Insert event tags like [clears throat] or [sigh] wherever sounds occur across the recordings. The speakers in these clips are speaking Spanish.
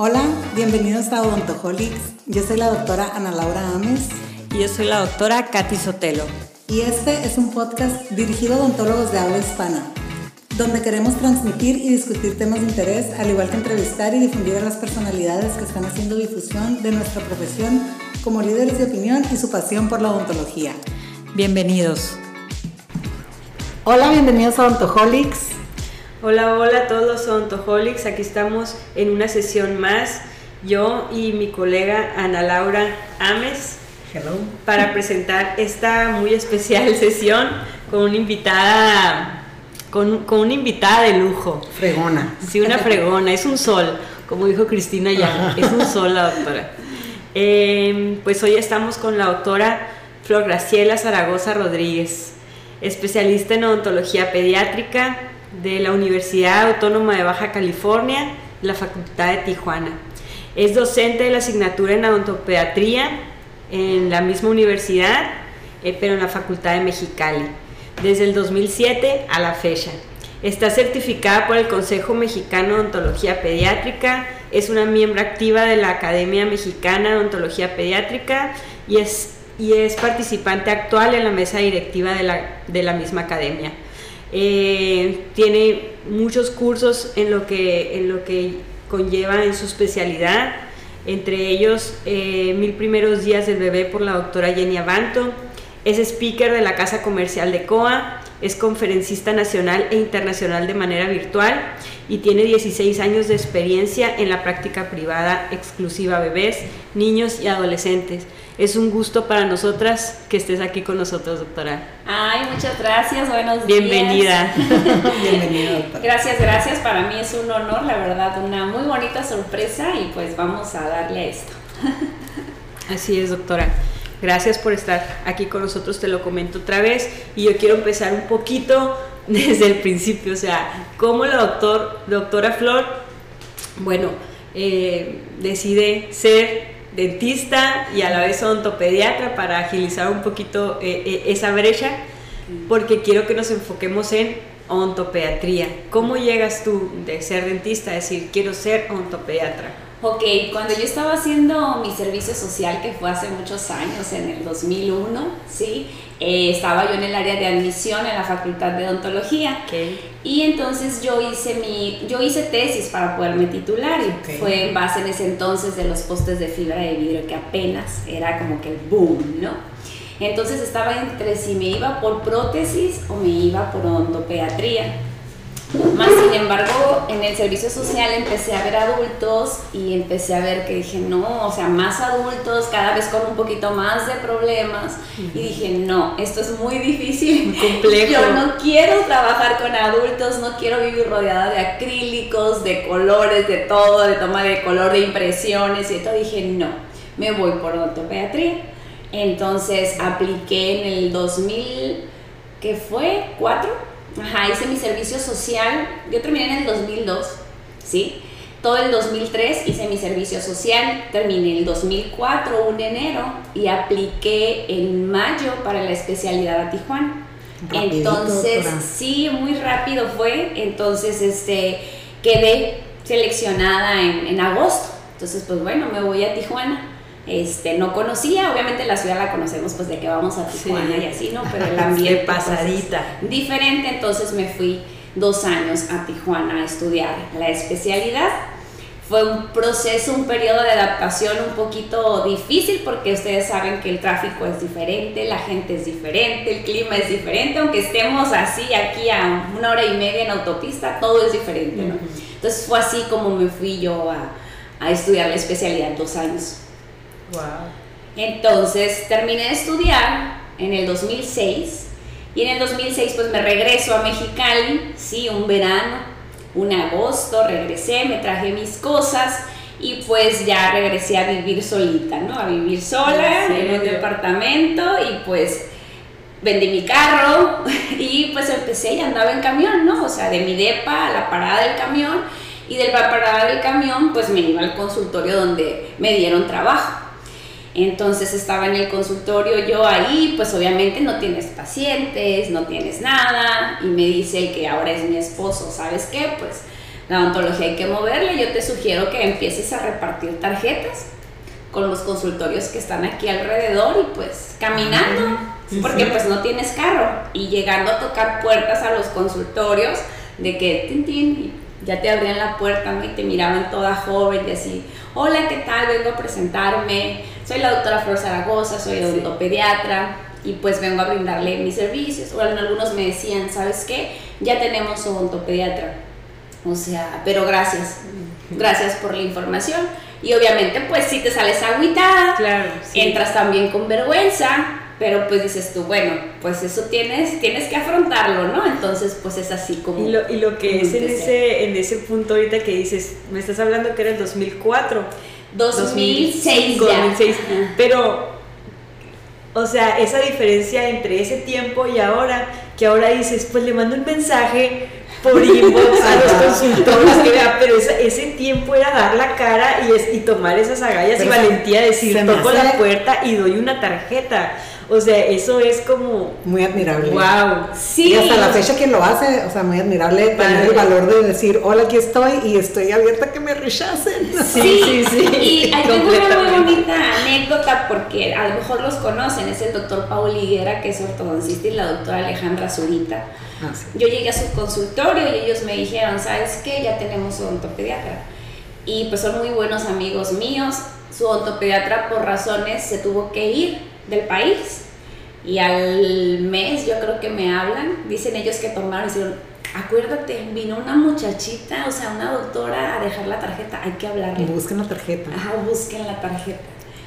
Hola, bienvenidos a Odontoholics. Yo soy la doctora Ana Laura Ames. Y yo soy la doctora Katy Sotelo. Y este es un podcast dirigido a odontólogos de habla hispana, donde queremos transmitir y discutir temas de interés, al igual que entrevistar y difundir a las personalidades que están haciendo difusión de nuestra profesión como líderes de opinión y su pasión por la odontología. Bienvenidos. Hola, bienvenidos a Odontoholics. Hola, hola a todos los Odontoholics. Aquí estamos en una sesión más. Yo y mi colega Ana Laura Ames. Hello. Para presentar esta muy especial [laughs] sesión con una invitada, con, con una invitada de lujo. Fregona. Sí, una fregona. Es un sol, como dijo Cristina ya. Es un sol la doctora. Eh, pues hoy estamos con la doctora Flor Graciela Zaragoza Rodríguez, especialista en odontología pediátrica de la Universidad Autónoma de Baja California, la Facultad de Tijuana. Es docente de la asignatura en odontopediatría en la misma universidad, eh, pero en la Facultad de Mexicali, desde el 2007 a la fecha. Está certificada por el Consejo Mexicano de Odontología Pediátrica, es una miembro activa de la Academia Mexicana de Odontología Pediátrica y es, y es participante actual en la mesa directiva de la, de la misma academia. Eh, tiene muchos cursos en lo, que, en lo que conlleva en su especialidad, entre ellos eh, Mil primeros días del bebé por la doctora Jenny Abanto, es speaker de la Casa Comercial de COA, es conferencista nacional e internacional de manera virtual y tiene 16 años de experiencia en la práctica privada exclusiva a bebés, niños y adolescentes. Es un gusto para nosotras que estés aquí con nosotros, doctora. Ay, muchas gracias, buenos Bienvenida. días. [laughs] Bienvenida, doctora. Gracias, gracias. Para mí es un honor, la verdad, una muy bonita sorpresa y pues vamos a darle a esto. [laughs] Así es, doctora. Gracias por estar aquí con nosotros, te lo comento otra vez. Y yo quiero empezar un poquito [laughs] desde el principio, o sea, cómo la doctor, doctora Flor, bueno, eh, decide ser dentista y a la vez odontopediatra para agilizar un poquito eh, eh, esa brecha, porque quiero que nos enfoquemos en odontopediatría. ¿Cómo llegas tú de ser dentista a decir quiero ser odontopediatra? Ok, cuando yo estaba haciendo mi servicio social, que fue hace muchos años, en el 2001, ¿sí? Eh, estaba yo en el área de admisión en la Facultad de Odontología. Okay. Y entonces yo hice mi, yo hice tesis para poderme titular y fue en base en ese entonces de los postes de fibra de vidrio que apenas era como que el boom, ¿no? Entonces estaba entre si me iba por prótesis o me iba por odontopediatría. Más sin embargo, en el servicio social empecé a ver adultos y empecé a ver que dije, no, o sea, más adultos, cada vez con un poquito más de problemas. Y dije, no, esto es muy difícil. Complejo. Yo no quiero trabajar con adultos, no quiero vivir rodeada de acrílicos, de colores, de todo, de toma de color, de impresiones y todo. Dije, no, me voy por odontopediatría. Entonces apliqué en el 2000, ¿qué fue? ¿Cuatro? Ajá, hice mi servicio social. Yo terminé en el 2002, ¿sí? Todo el 2003 hice mi servicio social, terminé el 2004, un enero, y apliqué en mayo para la especialidad a Tijuana. Rapidito, Entonces, doctora. sí, muy rápido fue. Entonces, este, quedé seleccionada en, en agosto. Entonces, pues bueno, me voy a Tijuana. Este, no conocía, obviamente la ciudad la conocemos pues de que vamos a Tijuana Sí. y así, ¿no? Pero el [laughs] ambiente De pasadita. pues, es diferente, entonces me fui dos años a Tijuana a estudiar la especialidad. Fue un proceso, un periodo de adaptación un poquito difícil porque ustedes saben que el tráfico es diferente, la gente es diferente, el clima es diferente, aunque estemos así aquí a una hora y media en autopista, todo es diferente, ¿no? Entonces fue así como me fui yo a, a estudiar la especialidad dos años. Wow. Entonces terminé de estudiar en el 2006 y en el 2006 pues me regreso a Mexicali, sí, un verano, un agosto, regresé, me traje mis cosas y pues ya regresé a vivir solita, ¿no? A vivir sola ¿En en un departamento y pues vendí mi carro [laughs] y pues empecé y andaba en camión, ¿no? O sea, de mi depa a la parada del camión y del la parada del camión pues me iba al consultorio donde me dieron trabajo. Entonces estaba en el consultorio yo ahí, pues obviamente no tienes pacientes, no tienes nada, y me dice el que ahora es mi esposo, ¿sabes qué? Pues la odontología hay que moverle, yo te sugiero que empieces a repartir tarjetas con los consultorios que están aquí alrededor y pues caminando, porque pues no tienes carro. Y llegando a tocar puertas a los consultorios de que tin, tin, ya te abrían la puerta ¿no? y te miraban toda joven y así, hola, ¿qué tal? Vengo a presentarme, soy la doctora Flor Zaragoza, soy odontopediatra y pues vengo a brindarle mis servicios. O algunos me decían, ¿sabes qué? Ya tenemos odontopediatra. O sea, pero gracias, gracias por la información. Y obviamente pues si te sales agüitada, claro, entras también con vergüenza, pero pues dices tú, bueno, pues eso tienes, tienes que afrontarlo, ¿no? Entonces pues es así como... Y lo, y lo que es en ese, en ese punto ahorita que dices, me estás hablando que era el 2004. 2006 2006, pero o sea, esa diferencia entre ese tiempo y ahora, que ahora dices, pues le mando un mensaje por [laughs] inbox a los consultores que vea, pero ese tiempo era dar la cara y, y tomar esas agallas y valentía de decir, toco la puerta y doy una tarjeta. O sea, eso es como... Muy admirable. Wow. Sí. Y hasta la fecha quien lo hace, o sea, muy admirable tener el valor de decir, hola, aquí estoy y estoy abierta a que me rechacen. Sí, [laughs] sí, sí. Y hay una muy bonita anécdota porque a lo mejor los conocen, es el doctor Paul Higuera, que es ortodoncista, y la doctora Alejandra Zurita. Ah, Yo llegué a su consultorio y ellos me dijeron, ¿sabes qué? Ya tenemos un odontopediatra. Y pues son muy buenos amigos míos. Su odontopediatra por razones se tuvo que ir del país. Y al mes yo creo que me hablan, dicen ellos que tomaron y dijeron, acuérdate, vino una muchachita, o sea, una doctora a dejar la tarjeta, hay que hablarle. Busquen la tarjeta. Ajá, busquen la tarjeta.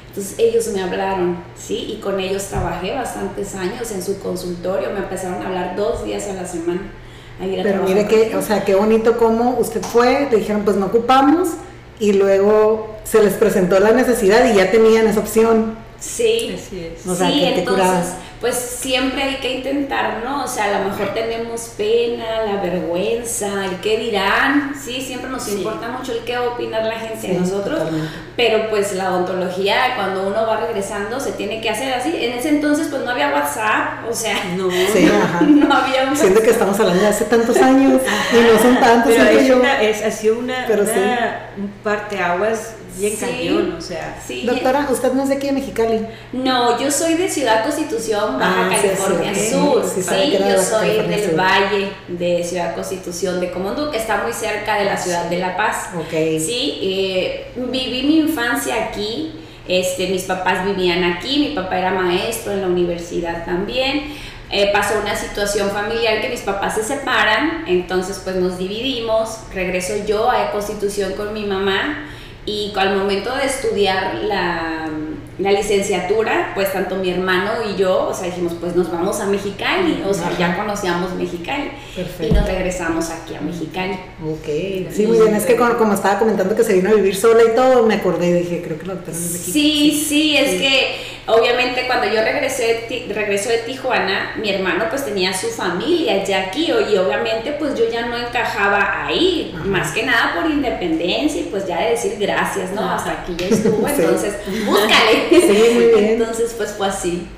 Entonces ellos me hablaron, ¿sí? Y con ellos trabajé bastantes años en su consultorio, me empezaron a hablar dos días a la semana. Pero mire que, o sea, qué bonito cómo usted fue, le dijeron, pues no ocupamos, y luego se les presentó la necesidad y ya tenían esa opción. Sí, sí, entonces, pues siempre hay que intentar, ¿no? O sea, a lo mejor tenemos pena, la vergüenza, el qué dirán, sí, siempre nos importa mucho el qué va a opinar la gente de nosotros, pero pues la odontología, cuando uno va regresando, se tiene que hacer así. En ese entonces, pues no había WhatsApp, o sea, no, [laughs] no había un Siento que estamos hablando de hace tantos años y no son tantos. Pero es una, es, ha sido una, pero una, un parteaguas bien cañón, o sea. Doctora, ¿usted no es de aquí de Mexicali? No, yo soy de Ciudad Constitución, Baja ah, California Sur. Sí, yo soy del Valle de Ciudad Constitución de Comondú, que está muy cerca de la ciudad de La Paz. Ok. Sí, eh, viví mi infancia aquí. Este, mis papás vivían aquí, mi papá era maestro en la universidad también. Eh, pasó una situación familiar que mis papás se separan, entonces pues nos dividimos, regreso yo a Constitución con mi mamá y al momento de estudiar la, la, licenciatura, pues tanto mi hermano y yo, o sea, dijimos, pues nos vamos a Mexicali, o sea, ya conocíamos Mexicali y nos regresamos aquí a Mexicali. Ok, sí, muy bien, es que como, estaba comentando que se vino a vivir sola y todo, me acordé y dije, creo que lo tenemos aquí. Sí, sí, es que obviamente cuando yo regresé, regreso de Tijuana, mi hermano pues tenía su familia ya aquí y obviamente pues yo ya no encajaba ahí, más que nada por independencia y pues ya de decir gracias, ¿no? Hasta aquí ya estuvo, [laughs] entonces búscale. [laughs] Sí, muy bien. Entonces pues fue así.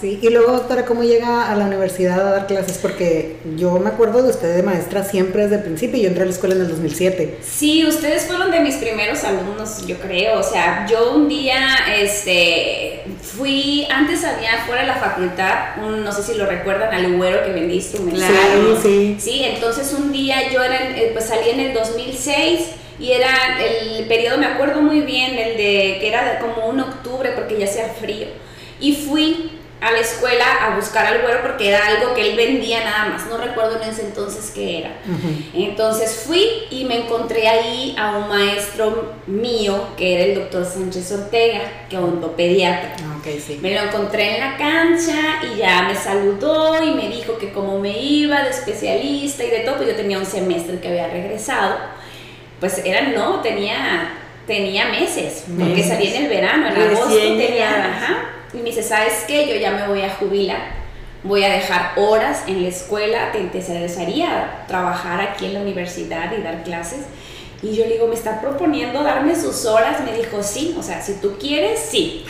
Sí, y luego, doctora, ¿cómo llega a la universidad a dar clases? Porque yo me acuerdo de usted de maestra siempre desde el principio, yo entré a la escuela en el 2007. Sí, ustedes fueron de mis primeros alumnos, yo creo, o sea, yo un día, este, fui, antes había fuera de la facultad, un, no sé si lo recuerdan, al güero que vendí instrumentos. Claro, sí. Sí, entonces un día yo era, eh, pues salí en el 2006 y era el periodo, me acuerdo muy bien, el de que era como un octubre porque ya hacía frío. Y fui a la escuela a buscar al güero porque era algo que él vendía nada más, no recuerdo en ese entonces qué era. Entonces fui y me encontré ahí a un maestro mío que era el doctor Sánchez Ortega, que es odontopediatra. Okay, sí. Me lo encontré en la cancha y ya me saludó y me dijo que como me iba de especialista y de todo, pues yo tenía un semestre que había regresado. Pues era, no, tenía, tenía meses, porque salí en el verano, en agosto tenía, ajá, y me dice, ¿sabes qué? Yo ya me voy a jubilar, voy a dejar horas en la escuela, te interesaría trabajar aquí en la universidad y dar clases. Y yo le digo, ¿me está proponiendo darme sus horas? Me dijo, sí, o sea, si tú quieres, sí.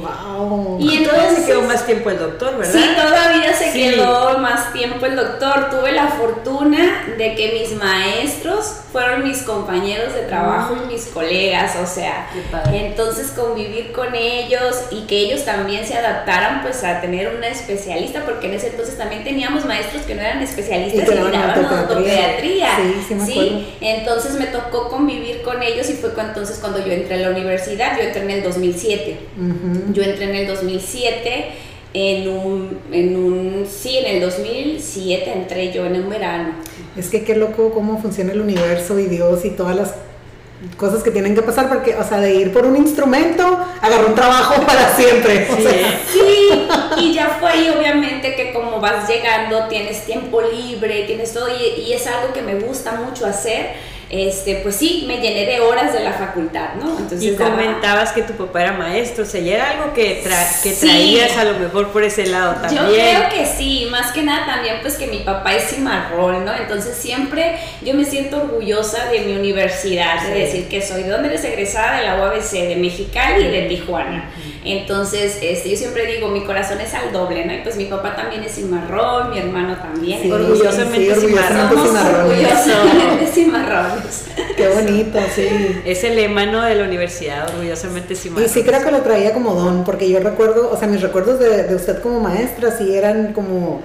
Wow. Y entonces se quedó más tiempo el doctor, ¿verdad? Sí, todavía se Sí. quedó más tiempo el doctor. Tuve la fortuna de que mis maestros fueron mis compañeros de trabajo y mis colegas, o sea, entonces convivir con ellos y que ellos también se adaptaran pues a tener una especialista, porque en ese entonces también teníamos maestros que no eran especialistas Y que daban ortopediatría. Sí, sí me acuerdo. entonces me tocó convivir con ellos y fue entonces cuando yo entré a la universidad, yo entré en el 2007. Yo entré en el 2007 en un, en un, sí, en el 2007 entré yo en un verano. Es que qué loco cómo funciona el universo y Dios y todas las cosas que tienen que pasar, porque, o sea, de ir por un instrumento, agarró un trabajo [laughs] para siempre. O Sí, sea. Sí, y ya fue ahí obviamente que como vas llegando, tienes tiempo libre, tienes todo, y, y es algo que me gusta mucho hacer. Este, pues sí, me llené de horas de la facultad, ¿no? Entonces Y daba- comentabas que tu papá era maestro, o sea, ya era algo que, tra- que Sí. traías a lo mejor por ese lado también. Yo creo que sí, más que nada también pues que mi papá es cimarrón, ¿no? Entonces siempre yo me siento orgullosa de mi universidad, de decir que soy, ¿de dónde eres egresada? De la UABC, de Mexicali y de Tijuana. Entonces, este, yo siempre digo, mi corazón es al doble, ¿no? Y pues mi papá también es cimarrón, mi hermano también. Sí, Orgullosamente sí, cimarrones. orgullosamente cimarrones. Qué bonito, sí. Es el lema ¿no? de la universidad, orgullosamente Y cimarrones. sí creo que lo traía como don, porque yo recuerdo, o sea, mis recuerdos de, de usted como maestra sí eran como,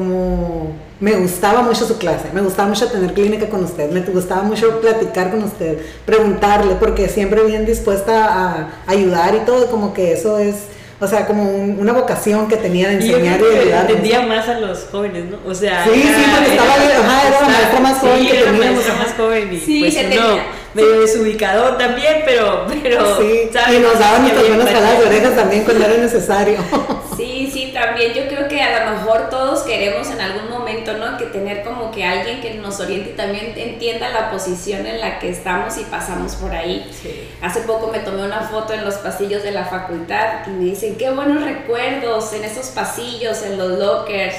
como, me gustaba mucho su clase, me gustaba mucho tener clínica con usted, me gustaba mucho platicar con usted, preguntarle, porque siempre bien dispuesta a ayudar y todo, como que eso es, o sea, como un- una vocación que tenía de Y yo enseñar y creo de que ayudar. entendía más a los jóvenes, ¿no? O sea, Sí, sí, porque estaba ajá, era la maestra más joven sí, que era la teníamos, maestra más joven y Sí, pues uno tenía- medio desubicador también, pero, pero Sí, ¿sabes? y nos daban nuestras jaladas de empatía. orejas también cuando era necesario. [laughs] También yo creo que a lo mejor todos queremos en algún momento, ¿no? Que tener como que alguien que nos oriente y también entienda la posición en la que estamos y pasamos por ahí. Sí. Hace poco me tomé una foto en los pasillos de la facultad y me dicen, qué buenos recuerdos en esos pasillos, en los lockers.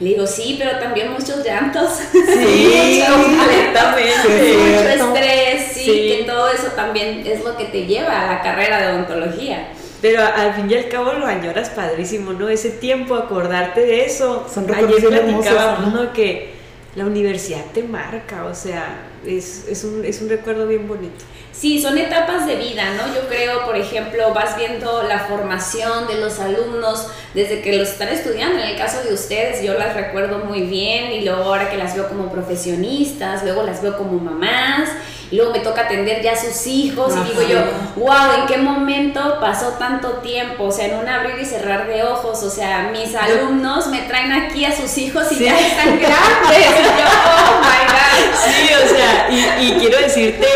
Le digo, sí, pero también muchos llantos. [laughs] Sí, completamente. Mucho estrés, sí, Sí. que todo eso también es lo que te lleva a la carrera de odontología. Pero al fin y al cabo lo añoras padrísimo, ¿no? Ese tiempo, acordarte de eso. Son recuerdos Ayer platicábamos, ¿no? ¿no? Que la universidad te marca, o sea, es, es, un, es un recuerdo bien bonito. Sí, son etapas de vida, ¿no? Yo creo, por ejemplo, vas viendo la formación de los alumnos desde que los están estudiando. En el caso de ustedes, yo las recuerdo muy bien y luego ahora que las veo como profesionistas, luego las veo como mamás y luego me toca atender ya a sus hijos y digo yo, wow, ¿en qué momento pasó tanto tiempo? O sea, en un abrir y cerrar de ojos, o sea, mis alumnos me traen aquí a sus hijos y Sí. ya están [laughs] grandes. Y yo, oh my God. Sí, o sea, y, y quiero decirte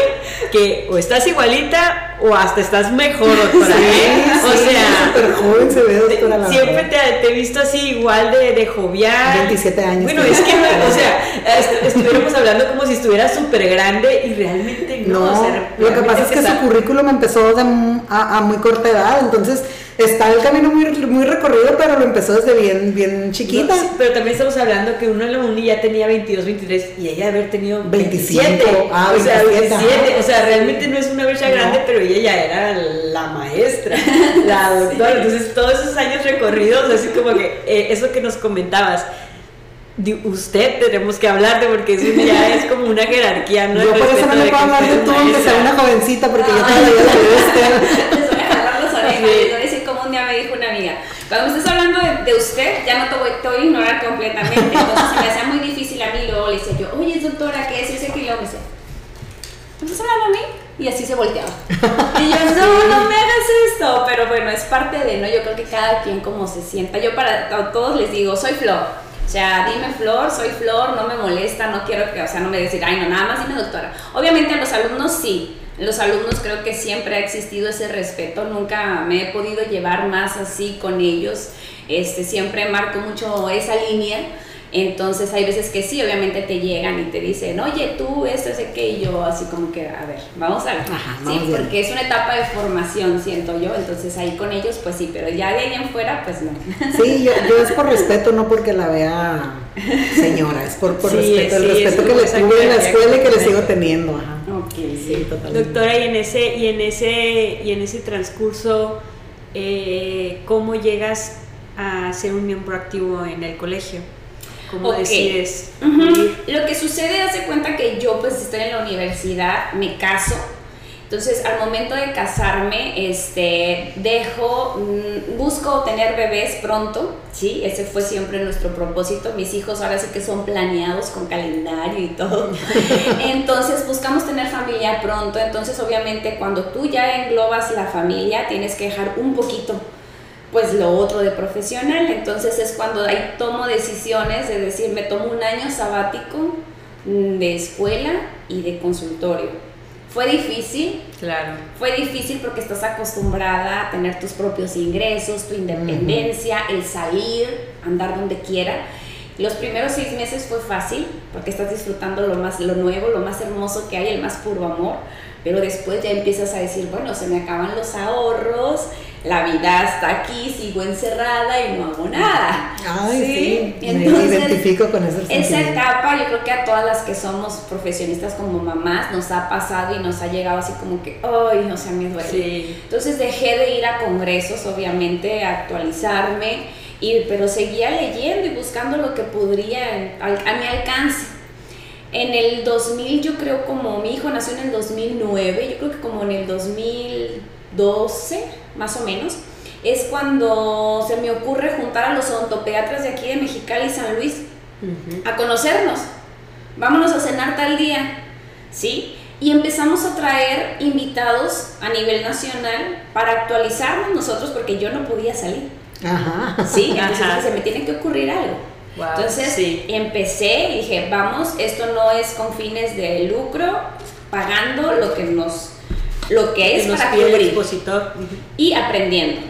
que o estás igualita o hasta estás mejor, [laughs] doctora. ¿eh? o Sí, sea, súper joven se ve, doctora. siempre te, te he visto así igual de, de jovial. 27 años Bueno, es que, no, o sea, [laughs] est- estuviéramos hablando como si estuvieras súper grande y realmente no. No, o sea, lo que pasa es que su está- currículum empezó de a muy corta edad, entonces está el camino muy, muy recorrido, pero lo empezó desde bien, bien chiquita. No, sí, pero también estamos hablando que uno en la uni ya tenía 22, 23 y ella debe haber tenido 25, 27. ah, o sea, 27, 27. ajá. O sea, realmente no es una brecha No. grande, pero ella ya era la maestra, [laughs] la doctora. Entonces, todos esos años recorridos, así como que eh, eso que nos comentabas. de usted tenemos que hablar de porque eso ya [laughs] es como una jerarquía, ¿no? Yo por eso no me puedo hablar de tú, aunque sea una jovencita, porque yo Ay. todavía la veo a usted. [laughs] día me dijo una amiga. Cuando me estés hablando de, de usted, ya no te voy, te voy a ignorar completamente. Entonces se me hacía muy difícil a mí. Luego le decía yo, oye, doctora, ¿qué es? Ese luego me decía, ¿me estás hablando a mí? Y así se volteaba. Y yo, no, no me hagas esto. Pero bueno, es parte de, ¿no? Yo creo que cada quien como se sienta. Yo para todos les digo, soy Flor. O sea, dime Flor, soy Flor, no me molesta, no quiero que, o sea, no me decir, ay, no, nada más dime doctora. Obviamente a los alumnos sí. Los alumnos creo que siempre ha existido ese respeto, nunca me he podido llevar más así con ellos. Este, siempre marco mucho esa línea. Entonces hay veces que sí, obviamente te llegan y te dicen, oye, tú, esto, ese que, y yo así como que, a ver, vamos a ver. Ajá, sí, vamos bien. porque es una etapa de formación, siento yo, entonces ahí con ellos, pues sí, pero ya de ahí en fuera, pues no. [laughs] Sí, yo, yo es por respeto, no porque la vea señora, es por, por Sí, respeto, el sí, respeto que le tuve en la escuela y que le sigo teniendo. Ajá. Ok, Sí, totalmente. Doctora, y en ese, y en ese, y en ese transcurso, eh, ¿cómo llegas a ser un miembro activo en el colegio? ¿Cómo Ok. decides? Ujú. ir? Lo que sucede, hace cuenta que yo pues estoy en la universidad, me caso. Entonces, al momento de casarme, este, dejo, mm, busco tener bebés pronto, ¿sí? Ese fue siempre nuestro propósito. Mis hijos ahora sí que son planeados con calendario y todo. [laughs] Entonces, buscamos tener familia pronto. Entonces, obviamente, cuando tú ya englobas la familia, tienes que dejar un poquito pues lo otro de profesional. Entonces es cuando ahí tomo decisiones de decir, me tomo un año sabático mm, de escuela y de consultorio. Fue difícil, Claro. fue difícil porque estás acostumbrada a tener tus propios ingresos, tu independencia, el salir, andar donde quiera. Los primeros seis meses fue fácil porque estás disfrutando lo más, lo nuevo, lo más hermoso que hay, el más puro amor. Pero después ya empiezas a decir, bueno, se me acaban los ahorros, la vida está aquí, sigo encerrada y no hago nada. Ay, sí, me Entonces, identifico con ese esa etapa yo creo que a todas las que somos profesionistas como mamás nos ha pasado y nos ha llegado así como que, ay, no sé, me duele. Sí. Entonces dejé de ir a congresos, obviamente, a actualizarme, y, pero seguía leyendo y buscando lo que podría a mi alcance. En el 2000, yo creo como mi hijo nació en el 2009, yo creo que como en el 2012, más o menos, es cuando se me ocurre juntar a los odontopediatras de aquí de Mexicali y San Luis a conocernos. Vámonos a cenar tal día, ¿sí? Y empezamos a traer invitados a nivel nacional para actualizarnos nosotros porque yo no podía salir, Ajá. ¿sí? Entonces Ajá. se me tiene que ocurrir algo. Wow, Entonces sí. empecé y dije, vamos, esto no es con fines de lucro, pagando lo que nos, lo que es Que para el cubrir expositor. Y aprendiendo.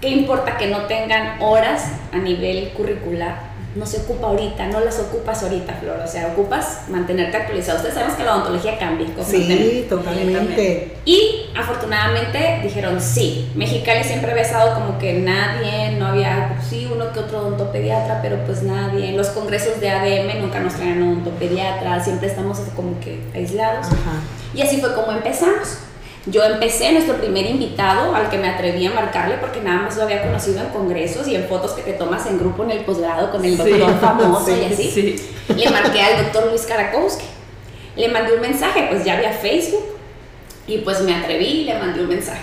¿Qué importa que no tengan horas a nivel curricular? No se ocupa ahorita, no las ocupas ahorita, Flor. O sea, ocupas mantenerte actualizado. Ustedes saben que la odontología cambia. Sí, totalmente. Y afortunadamente dijeron sí. Mexicali siempre había estado como que nadie, no había, pues, sí, uno que otro odontopediatra, pero pues nadie. En los congresos de ADM nunca nos traían odontopediatra, siempre estamos como que aislados. Ajá. Y así fue como empezamos. Yo empecé, nuestro primer invitado, al que me atreví a marcarle porque nada más lo había conocido en congresos y en fotos que te tomas en grupo en el posgrado con el Sí, doctor [laughs] famoso y sí, así. Sí. Le marqué al doctor Luis Karakowski. Le mandé un mensaje, pues ya había Facebook. Y pues me atreví y le mandé un mensaje.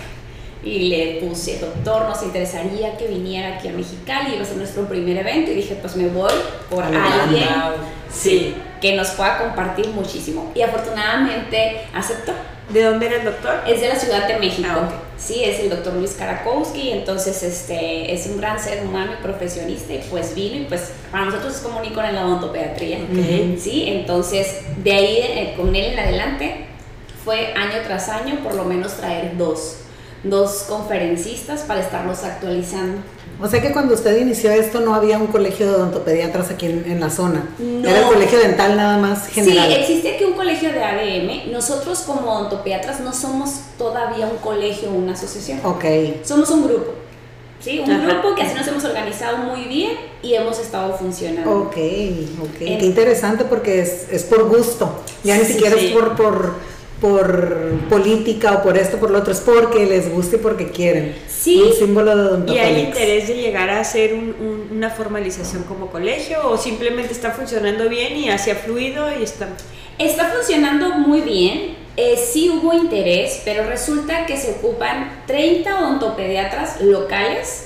Y le puse, doctor, nos interesaría que viniera aquí a Mexicali, iba a ser nuestro primer evento. Y dije, pues me voy por Adelante. alguien Wow. Sí. que nos pueda compartir muchísimo. Y afortunadamente aceptó. ¿De dónde era el doctor? Es de la Ciudad de México. Ah, ok. Sí, es el doctor Luis Karakowski, entonces este, es un gran ser humano y profesionista y pues vino y pues para nosotros es como un icono en la odontopediatría. Ok. Sí, entonces de ahí eh, con él en adelante fue año tras año por lo menos traer dos, dos conferencistas para estarnos actualizando. O sea que cuando usted inició esto no había un colegio de odontopediatras aquí en, en la zona. No. Era el colegio dental nada más general. Sí, existe aquí un colegio de ADM. Nosotros como odontopediatras no somos todavía un colegio o una asociación. Ok. Somos un grupo. ¿sí? Un Ajá. grupo que así nos hemos organizado muy bien y hemos estado funcionando. Ok, ok. En- Qué interesante porque es, es por gusto. Ya ni Sí, siquiera sí. es por, por, por política o por esto, por lo otro. Es porque les gusta y porque quieren. Sí. Un símbolo de ¿Y hay interés de llegar a hacer un- un- una formalización como colegio o simplemente está funcionando bien y hacia fluido y está... Está funcionando muy bien. Eh, sí hubo interés, pero resulta que se ocupan 30 odontopediatras locales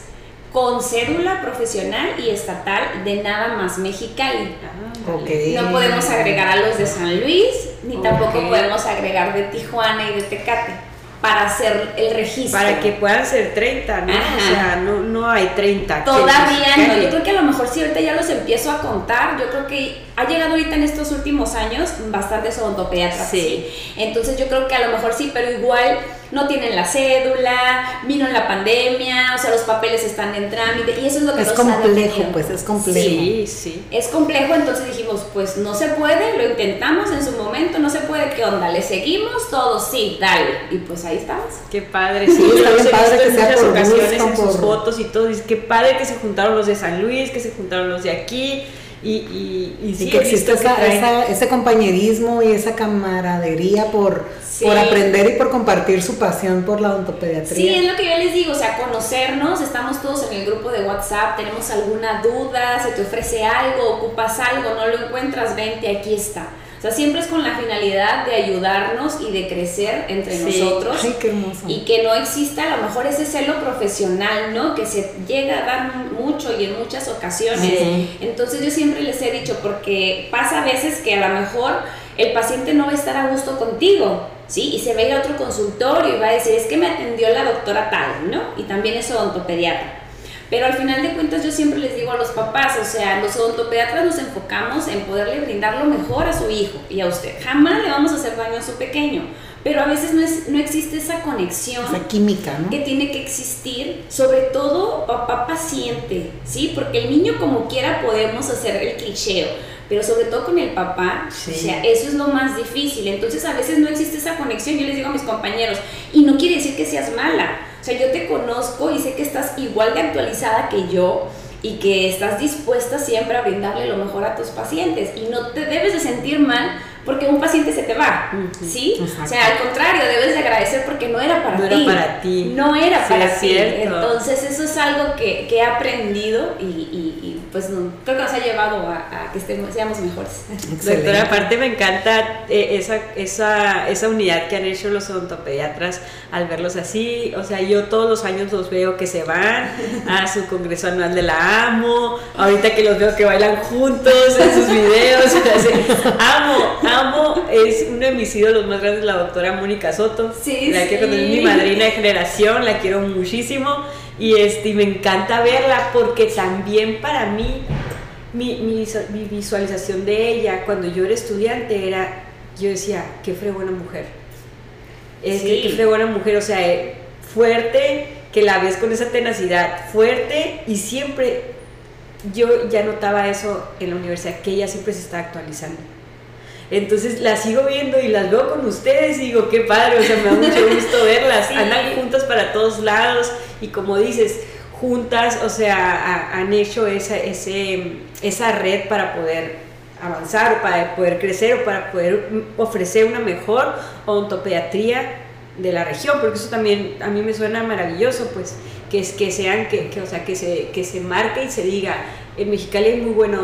con cédula profesional y estatal de nada más Mexicali. Ah. No podemos agregar a los de San Luis, ni tampoco podemos agregar de Tijuana y de Tecate para hacer el registro. Para que puedan ser 30, ¿no? Ajá. O sea, no, no hay 30. que Todavía no, yo creo que a lo mejor si ahorita ya los empiezo a contar, yo creo que ha llegado ahorita en estos últimos años bastantes odontopediatras. Sí. Sí. Entonces yo creo que a lo mejor sí, pero igual no tienen la cédula, vino la pandemia, o sea, los papeles están en trámite y eso es lo que Es nos complejo, pues es complejo. Sí, sí. Es complejo, entonces dijimos, pues no se puede, lo intentamos en su momento, no se puede, ¿qué onda? ¿Le seguimos? Todos, sí, dale. Y pues ahí estamos. Qué padre, sí, está bien he padre visto que en sea muchas por ocasiones gusto, en sus por- fotos y todo, dice qué padre que se juntaron los de San Luis, que se juntaron los de aquí, Y, y, y, sí, y que existe que esa- esa- ese compañerismo y esa camaradería por, Sí. por aprender y por compartir su pasión por la odontopediatría. Sí, es lo que yo les digo, o sea, conocernos, estamos todos en el grupo de WhatsApp, tenemos alguna duda, se te ofrece algo, ocupas algo, no lo encuentras, vente, aquí está. O sea, siempre es con la finalidad de ayudarnos y de crecer entre Sí. nosotros. Ay, qué hermoso. Y que no exista a lo mejor ese celo profesional, ¿no? Que se llega a dar mucho y en muchas ocasiones. Sí. Entonces yo siempre les he dicho, porque pasa a veces que a lo mejor el paciente no va a estar a gusto contigo, ¿sí? Y se va a ir a otro consultorio y va a decir, es que me atendió la doctora tal, ¿no? Y también es odontopediatra. Pero al final de cuentas yo siempre les digo a los papás, o sea, los odontopediatras nos enfocamos en poderle brindar lo mejor a su hijo y a usted. Jamás le vamos a hacer daño a su pequeño, pero a veces no, es, no existe esa conexión Esa química, ¿no? que tiene que existir, sobre todo papá paciente, ¿sí? Porque el niño como quiera podemos hacer el clicheo, pero sobre todo con el papá, Sí. o sea, eso es lo más difícil. Entonces a veces no existe esa conexión, yo les digo a mis compañeros, y no quiere decir que seas mala, sea, yo te conozco y sé que estás igual de actualizada que yo y que estás dispuesta siempre a brindarle lo mejor a tus pacientes. Y no te debes de sentir mal porque un paciente se te va, ¿sí? O sea, al contrario, debes de agradecer porque no era para No ti. era para ti. No era Sí, para es ti. cierto. Entonces, eso es algo que, que he aprendido y, y- y, pues no, creo que nos ha llevado a, a que estemos, seamos mejores. Excelente. Doctora, aparte me encanta eh, esa, esa, esa unidad que han hecho los odontopediatras al verlos así. O sea, yo todos los años los veo que se van a su congreso anual de la AMO. Ahorita que los veo que bailan juntos en sus videos. [laughs] así, amo, amo. Es uno de mis ídolos más grandes, la doctora Mónica Soto. Sí, La que sí. es mi madrina de generación, la quiero muchísimo. Y, este, me encanta verla porque también para mí mi, mi, visu- mi visualización de ella cuando yo era estudiante era, yo decía, qué fregona mujer. Es que Sí. qué fregona mujer, o sea, eh, fuerte, que la ves con esa tenacidad, fuerte y siempre, yo ya notaba eso en la universidad, que ella siempre se está actualizando. Entonces las sigo viendo y las veo con ustedes y digo, qué padre, o sea, me da mucho [laughs] gusto verlas. Sí. Andan juntas para todos lados y como dices, juntas, o sea, ha- han hecho esa, ese, esa red para poder avanzar para poder crecer o para poder ofrecer una mejor odontopediatría de la región, porque eso también a mí me suena maravilloso, pues, que es que sean, que, que, o sea, que se, que se marque y se diga, en Mexicali hay muy buena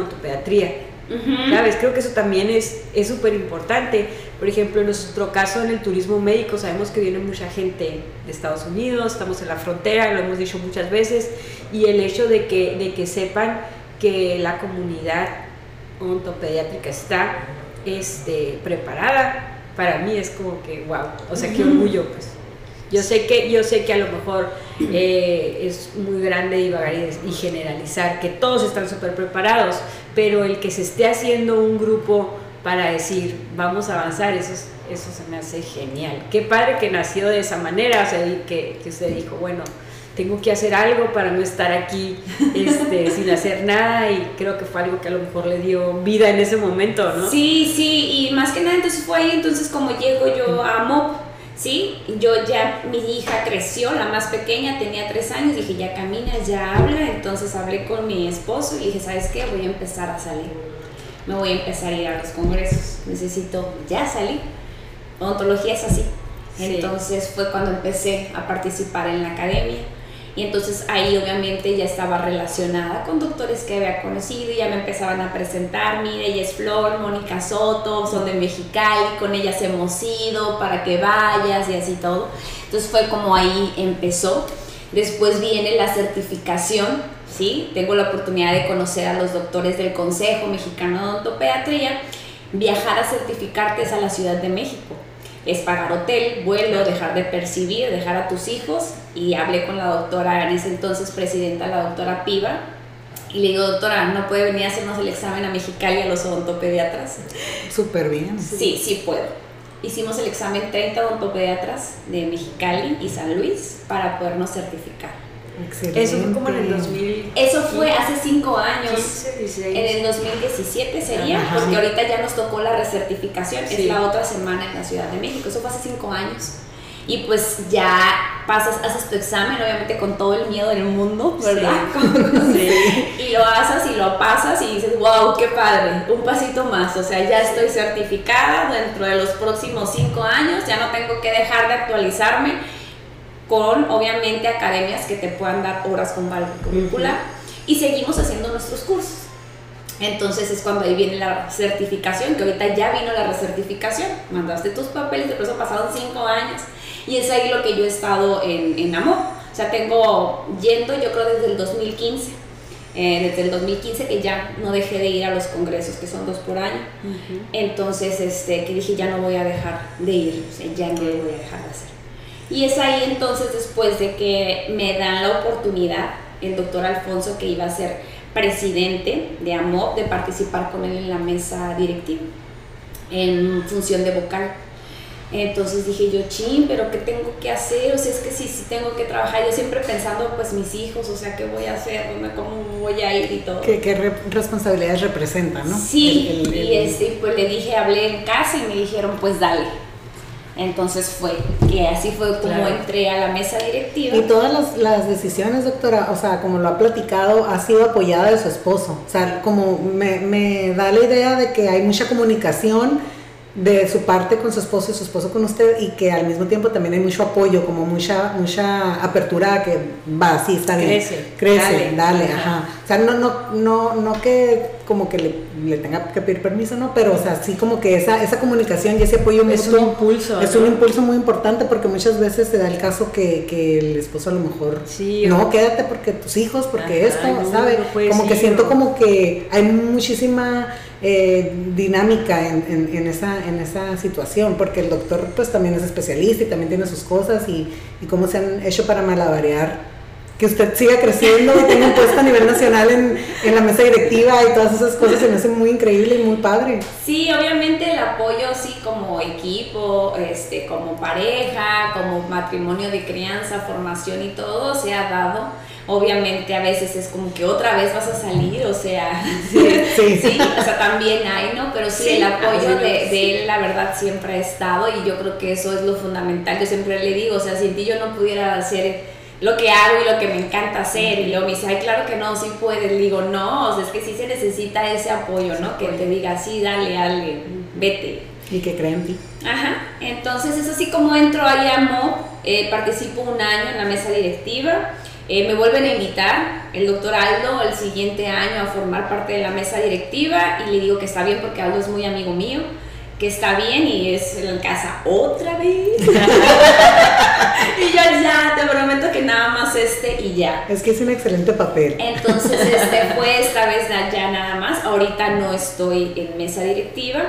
¿Sabes? Creo que eso también es es súper importante. Por ejemplo, en nuestro caso en el turismo médico sabemos que viene mucha gente de Estados Unidos, estamos en la frontera, lo hemos dicho muchas veces, y el hecho de que, de que sepan que la comunidad odontopediátrica está este, preparada, para mí es como que, wow, o sea, qué orgullo, pues. Yo sé que, yo sé que a lo mejor eh, es muy grande divagar y, y generalizar, que todos están súper preparados, pero el que se esté haciendo un grupo para decir, vamos a avanzar, eso, es- eso se me hace genial. Qué padre que nació de esa manera, o sea, que, que usted dijo, bueno, tengo que hacer algo para no estar aquí este, [laughs] sin hacer nada, y creo que fue algo que a lo mejor le dio vida en ese momento, ¿no? Sí, sí, y más que nada entonces fue ahí entonces como llego yo a MOP, ¿sí? Yo ya, mi hija creció, la más pequeña tenía tres años, dije ya camina, ya habla, entonces hablé con mi esposo y dije, ¿sabes qué? Voy a empezar a salir, me voy a empezar a ir a los congresos, necesito ya salir, odontología es así. Sí. Entonces fue cuando empecé a participar en la academia. Y entonces ahí obviamente ya estaba relacionada con doctores que había conocido y ya me empezaban a presentar, mire, ella es Flor, Mónica Soto, son de Mexicali, con ellas hemos ido para que vayas y así todo. Entonces fue como ahí empezó. Después viene la certificación, ¿sí? Tengo la oportunidad de conocer a los doctores del Consejo Mexicano de Odontopediatría, viajar a certificarte a la Ciudad de México es pagar hotel, vuelo, dejar de percibir, dejar a tus hijos. Y hablé con la doctora, en ese entonces presidenta, la doctora Piva, y le digo, doctora, ¿no puede venir a hacernos el examen a Mexicali a los odontopediatras? Súper bien. Sí, sí puedo. Hicimos el examen 30 odontopediatras de Mexicali y San Luis para podernos certificar. Excelente. Eso fue como en el 2000. Eso fue hace 5 años. 15, 16. En el 2017 sería, Ajá. porque ahorita ya nos tocó la recertificación, Sí. es la otra semana en la Ciudad de México, eso fue hace cinco años. y pues ya pasas, haces tu examen, obviamente con todo el miedo del mundo, ¿verdad? [laughs] y lo haces y lo pasas y dices, wow, qué padre, un pasito más, o sea, ya estoy certificada dentro de los próximos cinco años, ya no tengo que dejar de actualizarme con, obviamente, academias que te puedan dar horas con valor curricular y seguimos haciendo nuestros cursos. Entonces es cuando ahí viene la certificación, que ahorita ya vino la recertificación. Mandaste tus papeles, después han pasado cinco años. Y es ahí lo que yo he estado en, en Amor. O sea, tengo yendo, yo creo, desde el 2015. Eh, desde el 2015 que ya no dejé de ir a los congresos, que son dos por año. Entonces, este, que dije, ya no voy a dejar de ir, o sea, ya no lo voy a dejar de hacer. Y es ahí entonces, después de que me dan la oportunidad, el doctor Alfonso, que iba a ser presidente de AMOP, de participar con él en la mesa directiva, en función de vocal. Entonces dije yo, chin, pero ¿qué tengo que hacer? O sea, es que sí, sí tengo que trabajar. Yo siempre pensando, pues mis hijos, o sea, ¿qué voy a hacer? ¿Cómo voy a ir y todo? ¿Qué, qué responsabilidades representa, no? Sí, y este, pues le dije, hablé en casa y me dijeron, pues dale. Entonces fue que así fue como entré a la mesa directiva. Y todas las, las, decisiones, doctora, o sea, como lo ha platicado, ha sido apoyada de su esposo. O sea, como me, me da la idea de que hay mucha comunicación de su parte con su esposo y su esposo con usted y que al mismo tiempo también hay mucho apoyo, como mucha mucha apertura que va, sí, está bien. Crece. Crece, dale, ajá. O sea, no, no, no, no que como que le, le, tenga que pedir permiso, ¿no? Pero, o sea, sí como que esa, esa comunicación y ese apoyo es un impulso. Es un impulso muy importante porque muchas veces se da el caso que, que el esposo a lo mejor, sí, no, quédate porque tus hijos, porque esto, ¿sabes? como que siento como que hay muchísima eh, dinámica en, en, esa, en esa situación, porque el doctor pues también es especialista y también tiene sus cosas y, y cómo se han hecho para malabarear que usted siga creciendo y tenga un puesto a nivel nacional en, en, la mesa directiva y todas esas cosas se me hace muy increíble y muy padre. Sí, obviamente el apoyo sí como equipo, este, como pareja, como matrimonio de crianza, formación y todo se ha dado obviamente a veces es como que otra vez vas a salir, o sea, sí, sí. [laughs] o sea, también hay, ¿no? Pero sí, el apoyo de, de, él, la verdad, siempre ha estado y yo creo que eso es lo fundamental. Yo siempre le digo, o sea, sin ti yo no pudiera hacer lo que hago y lo que me encanta hacer. Y luego me dice, ay, claro que no, sí puedes. Le digo, no, o sea, es que sí se necesita ese apoyo, ¿no? Que te diga, sí, dale, dale, vete. Y que creen en ti. Ajá, entonces es así como entro ahí a MO, eh, participo un año en la mesa directiva. Eh, me vuelven a invitar el doctor Aldo el siguiente año a formar parte de la mesa directiva y le digo que está bien porque Aldo es muy amigo mío, que está bien y es en casa otra vez. [laughs] y yo ya, te prometo que nada más este y ya. Es que es un excelente papel. Entonces este [laughs] fue esta vez ya nada más. Ahorita no estoy en mesa directiva.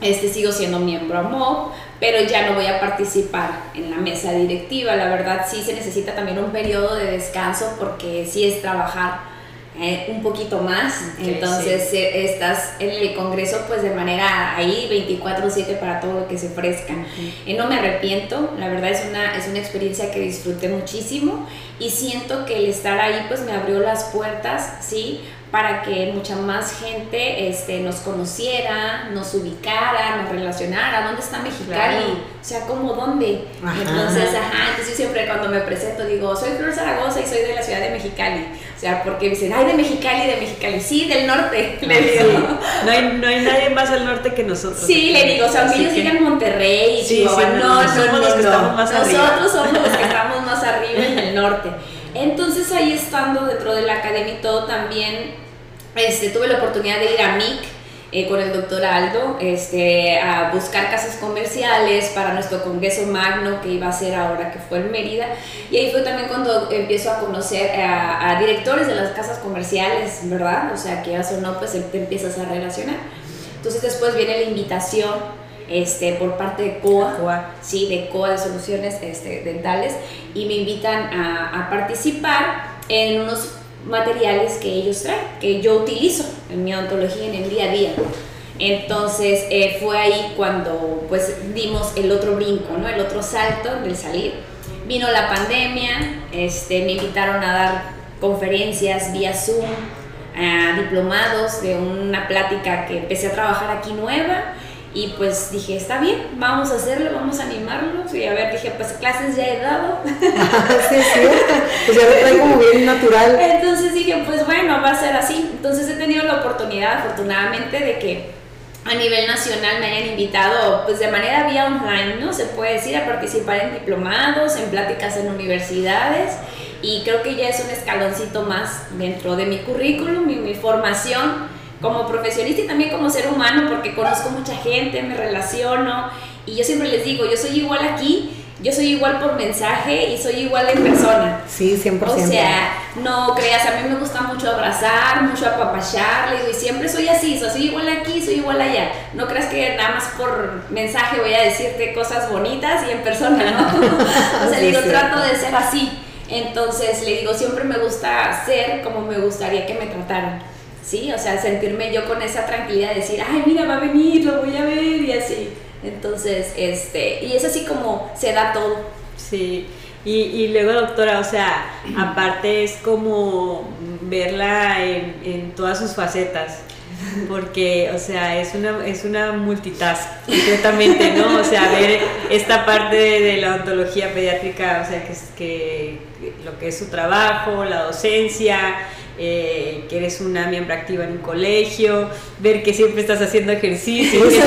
Este sigo siendo miembro AMOB, pero ya no voy a participar en la mesa directiva. La verdad sí se necesita también un periodo de descanso porque sí es trabajar eh, un poquito más. Entonces eh, estás en el Congreso pues de manera ahí 24/7 para todo lo que se ofrezca. y no me arrepiento, la verdad es una, es una experiencia que disfruté muchísimo y siento que el estar ahí pues me abrió las puertas, ¿sí? para que mucha más gente este, nos conociera, nos ubicara, nos relacionara, ¿dónde está Mexicali? O sea, ¿cómo dónde? Entonces, ajá, entonces siempre cuando me presento digo, soy Flor Zaragoza y soy de la ciudad de Mexicali. O sea, porque dicen, ay, de Mexicali, de Mexicali, sí, del norte, le digo. No, hay, no hay nadie más al norte que nosotros. Sí, le digo, o sea, ellos llegan Monterrey y sí, no, no, no, somos los que estamos más Nosotros somos los que [laughs] estamos más arriba en el norte. Entonces ahí estando dentro de la academia y todo también este, tuve la oportunidad de ir a MIC eh, con el doctor Aldo este, a buscar casas comerciales para nuestro congreso magno que iba a ser ahora que fue en Mérida y ahí fue también cuando empiezo a conocer a, directores de las casas comerciales, ¿verdad? O sea, que o no, pues te empiezas a relacionar. Entonces después viene la invitación este, por parte de COA, COA. Sí, de COA de Soluciones este, Dentales y me invitan a, a participar en unos materiales que ellos traen, que yo utilizo en mi odontología en el día a día. Entonces eh, fue ahí cuando pues dimos el otro brinco, ¿no? el otro salto del salir. Vino la pandemia, este, me invitaron a dar conferencias vía Zoom, a diplomados de una plática que empecé a trabajar aquí nueva Y pues dije, está bien, vamos a hacerlo, vamos a animarlos. Y a ver, dije, pues clases ya he dado. [laughs] sí, es cierto. Pues ya lo trae como bien natural. Entonces dije, pues bueno, va a ser así. Entonces he tenido la oportunidad, afortunadamente, de que a nivel nacional me hayan invitado, pues de manera vía online, ¿no? Se puede decir, a participar en diplomados, en pláticas en universidades. Y creo que ya es un escaloncito más dentro de mi currículum y mi formación como profesionista y también como ser humano, porque conozco mucha gente, me relaciono y yo siempre les digo, yo soy igual aquí, yo soy igual por mensaje y soy igual en persona. Sí, 100%. O sea, no creas, a mí me gusta mucho abrazar, mucho apapachar, y siempre soy así, soy igual aquí, soy igual allá. No creas que nada más por mensaje voy a decirte cosas bonitas y en persona, ¿no? [laughs] o sea, digo, trato de ser así. Entonces, le digo, siempre me gusta ser como me gustaría que me trataran. ¿Sí? O sea, sentirme yo con esa tranquilidad de decir, ay, mira, va a venir, lo voy a ver y así. Entonces, este, y es así como se da todo. Sí, y, y luego doctora, o sea, aparte es como verla en, en todas sus facetas porque, o sea, es una, es una multitask, completamente, ¿no? O sea, ver esta parte de, la ontología pediátrica, o sea, que, es, que lo que es su trabajo, la docencia, eh, que eres una miembro activa en un colegio, ver que siempre estás haciendo ejercicio. Eso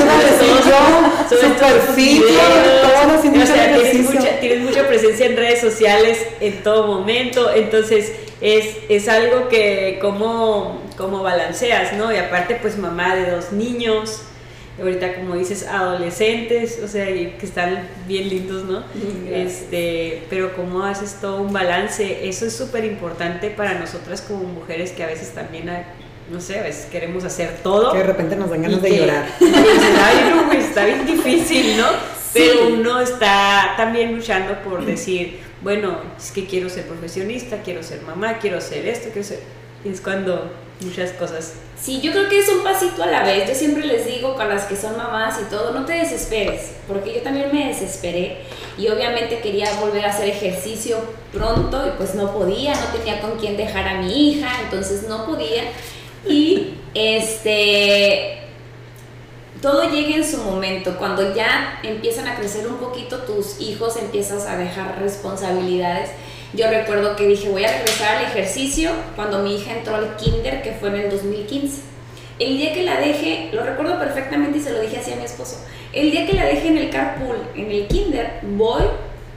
yo, [laughs] super fit, o sea, tienes mucha, tienes mucha presencia en redes sociales en todo momento, entonces es, es algo que como, como balanceas, ¿no? Y aparte pues mamá de dos niños, ahorita como dices adolescentes, o sea, que están bien lindos, ¿no? Este, pero cómo haces todo un balance, eso es súper importante para nosotras como mujeres que a veces también no sé, a veces queremos hacer todo. Que de repente nos dan ganas de llorar. [laughs] Ay, está bien difícil, ¿no? Pero uno está también luchando por decir, bueno, es que quiero ser profesionista, quiero ser mamá, quiero ser esto, quiero ser... Y es cuando muchas cosas. Sí, yo creo que es un pasito a la vez. Yo siempre les digo con las que son mamás y todo, no te desesperes, porque yo también me desesperé y obviamente quería volver a hacer ejercicio pronto y pues no podía, no tenía con quién dejar a mi hija, entonces no podía. Y [laughs] este todo llega en su momento. Cuando ya empiezan a crecer un poquito tus hijos, empiezas a dejar responsabilidades. Yo recuerdo que dije, voy a regresar al ejercicio cuando mi hija entró al kinder, que fue en el 2015. El día que la dejé, lo recuerdo perfectamente y se lo dije así a mi esposo, el día que la dejé en el carpool, en el kinder, voy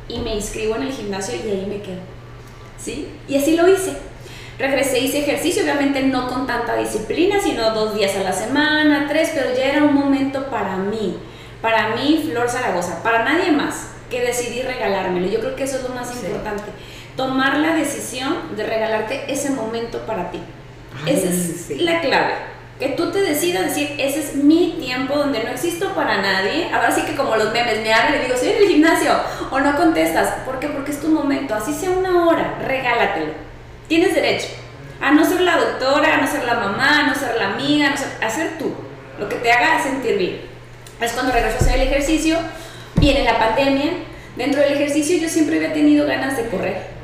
y me inscribo en el gimnasio y ahí me quedo. ¿Sí? Y así lo hice. Regresé, hice ejercicio, obviamente no con tanta disciplina, sino dos días a la semana, tres, pero ya era un momento para mí, para mí, Flor Zaragoza, para nadie más que decidí regalármelo. Yo creo que eso es lo más importante, tomar la decisión de regalarte ese momento para ti. Esa es la clave. Que tú te decidas decir, ese es mi tiempo donde no existo para nadie. Ahora sí que como los memes, me hablan y digo, soy en el gimnasio o no contestas. ¿Por qué? Porque es tu momento. Así sea una hora, regálatelo Tienes derecho a no ser la doctora, a no ser la mamá, a no ser la amiga, a, ser, tú, lo que te haga sentir bien. Es cuando regreso a hacer el ejercicio, viene la pandemia, dentro del ejercicio yo siempre había tenido ganas de correr,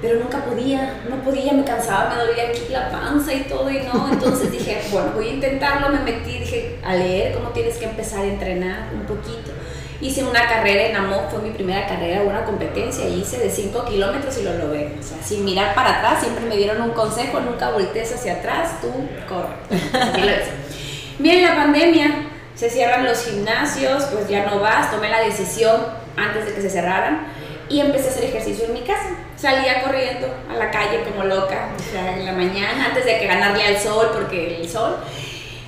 pero nunca podía, no podía, me cansaba, me dolía aquí la panza y todo y no, entonces dije, [laughs] bueno, voy a intentarlo, me metí, dije, a leer cómo tienes que empezar a entrenar un poquito Hice una carrera en AMOC, fue mi primera carrera, una competencia, hice de 5 kilómetros y lo logré. O sea, sin mirar para atrás, siempre me dieron un consejo, nunca voltees hacia atrás, tú corre. [laughs] Bien, la pandemia, se cierran los gimnasios, pues ya no vas, tomé la decisión antes de que se cerraran y empecé a hacer ejercicio en mi casa. Salía corriendo a la calle como loca, o sea, en la mañana, antes de que ganarle al sol, porque el sol.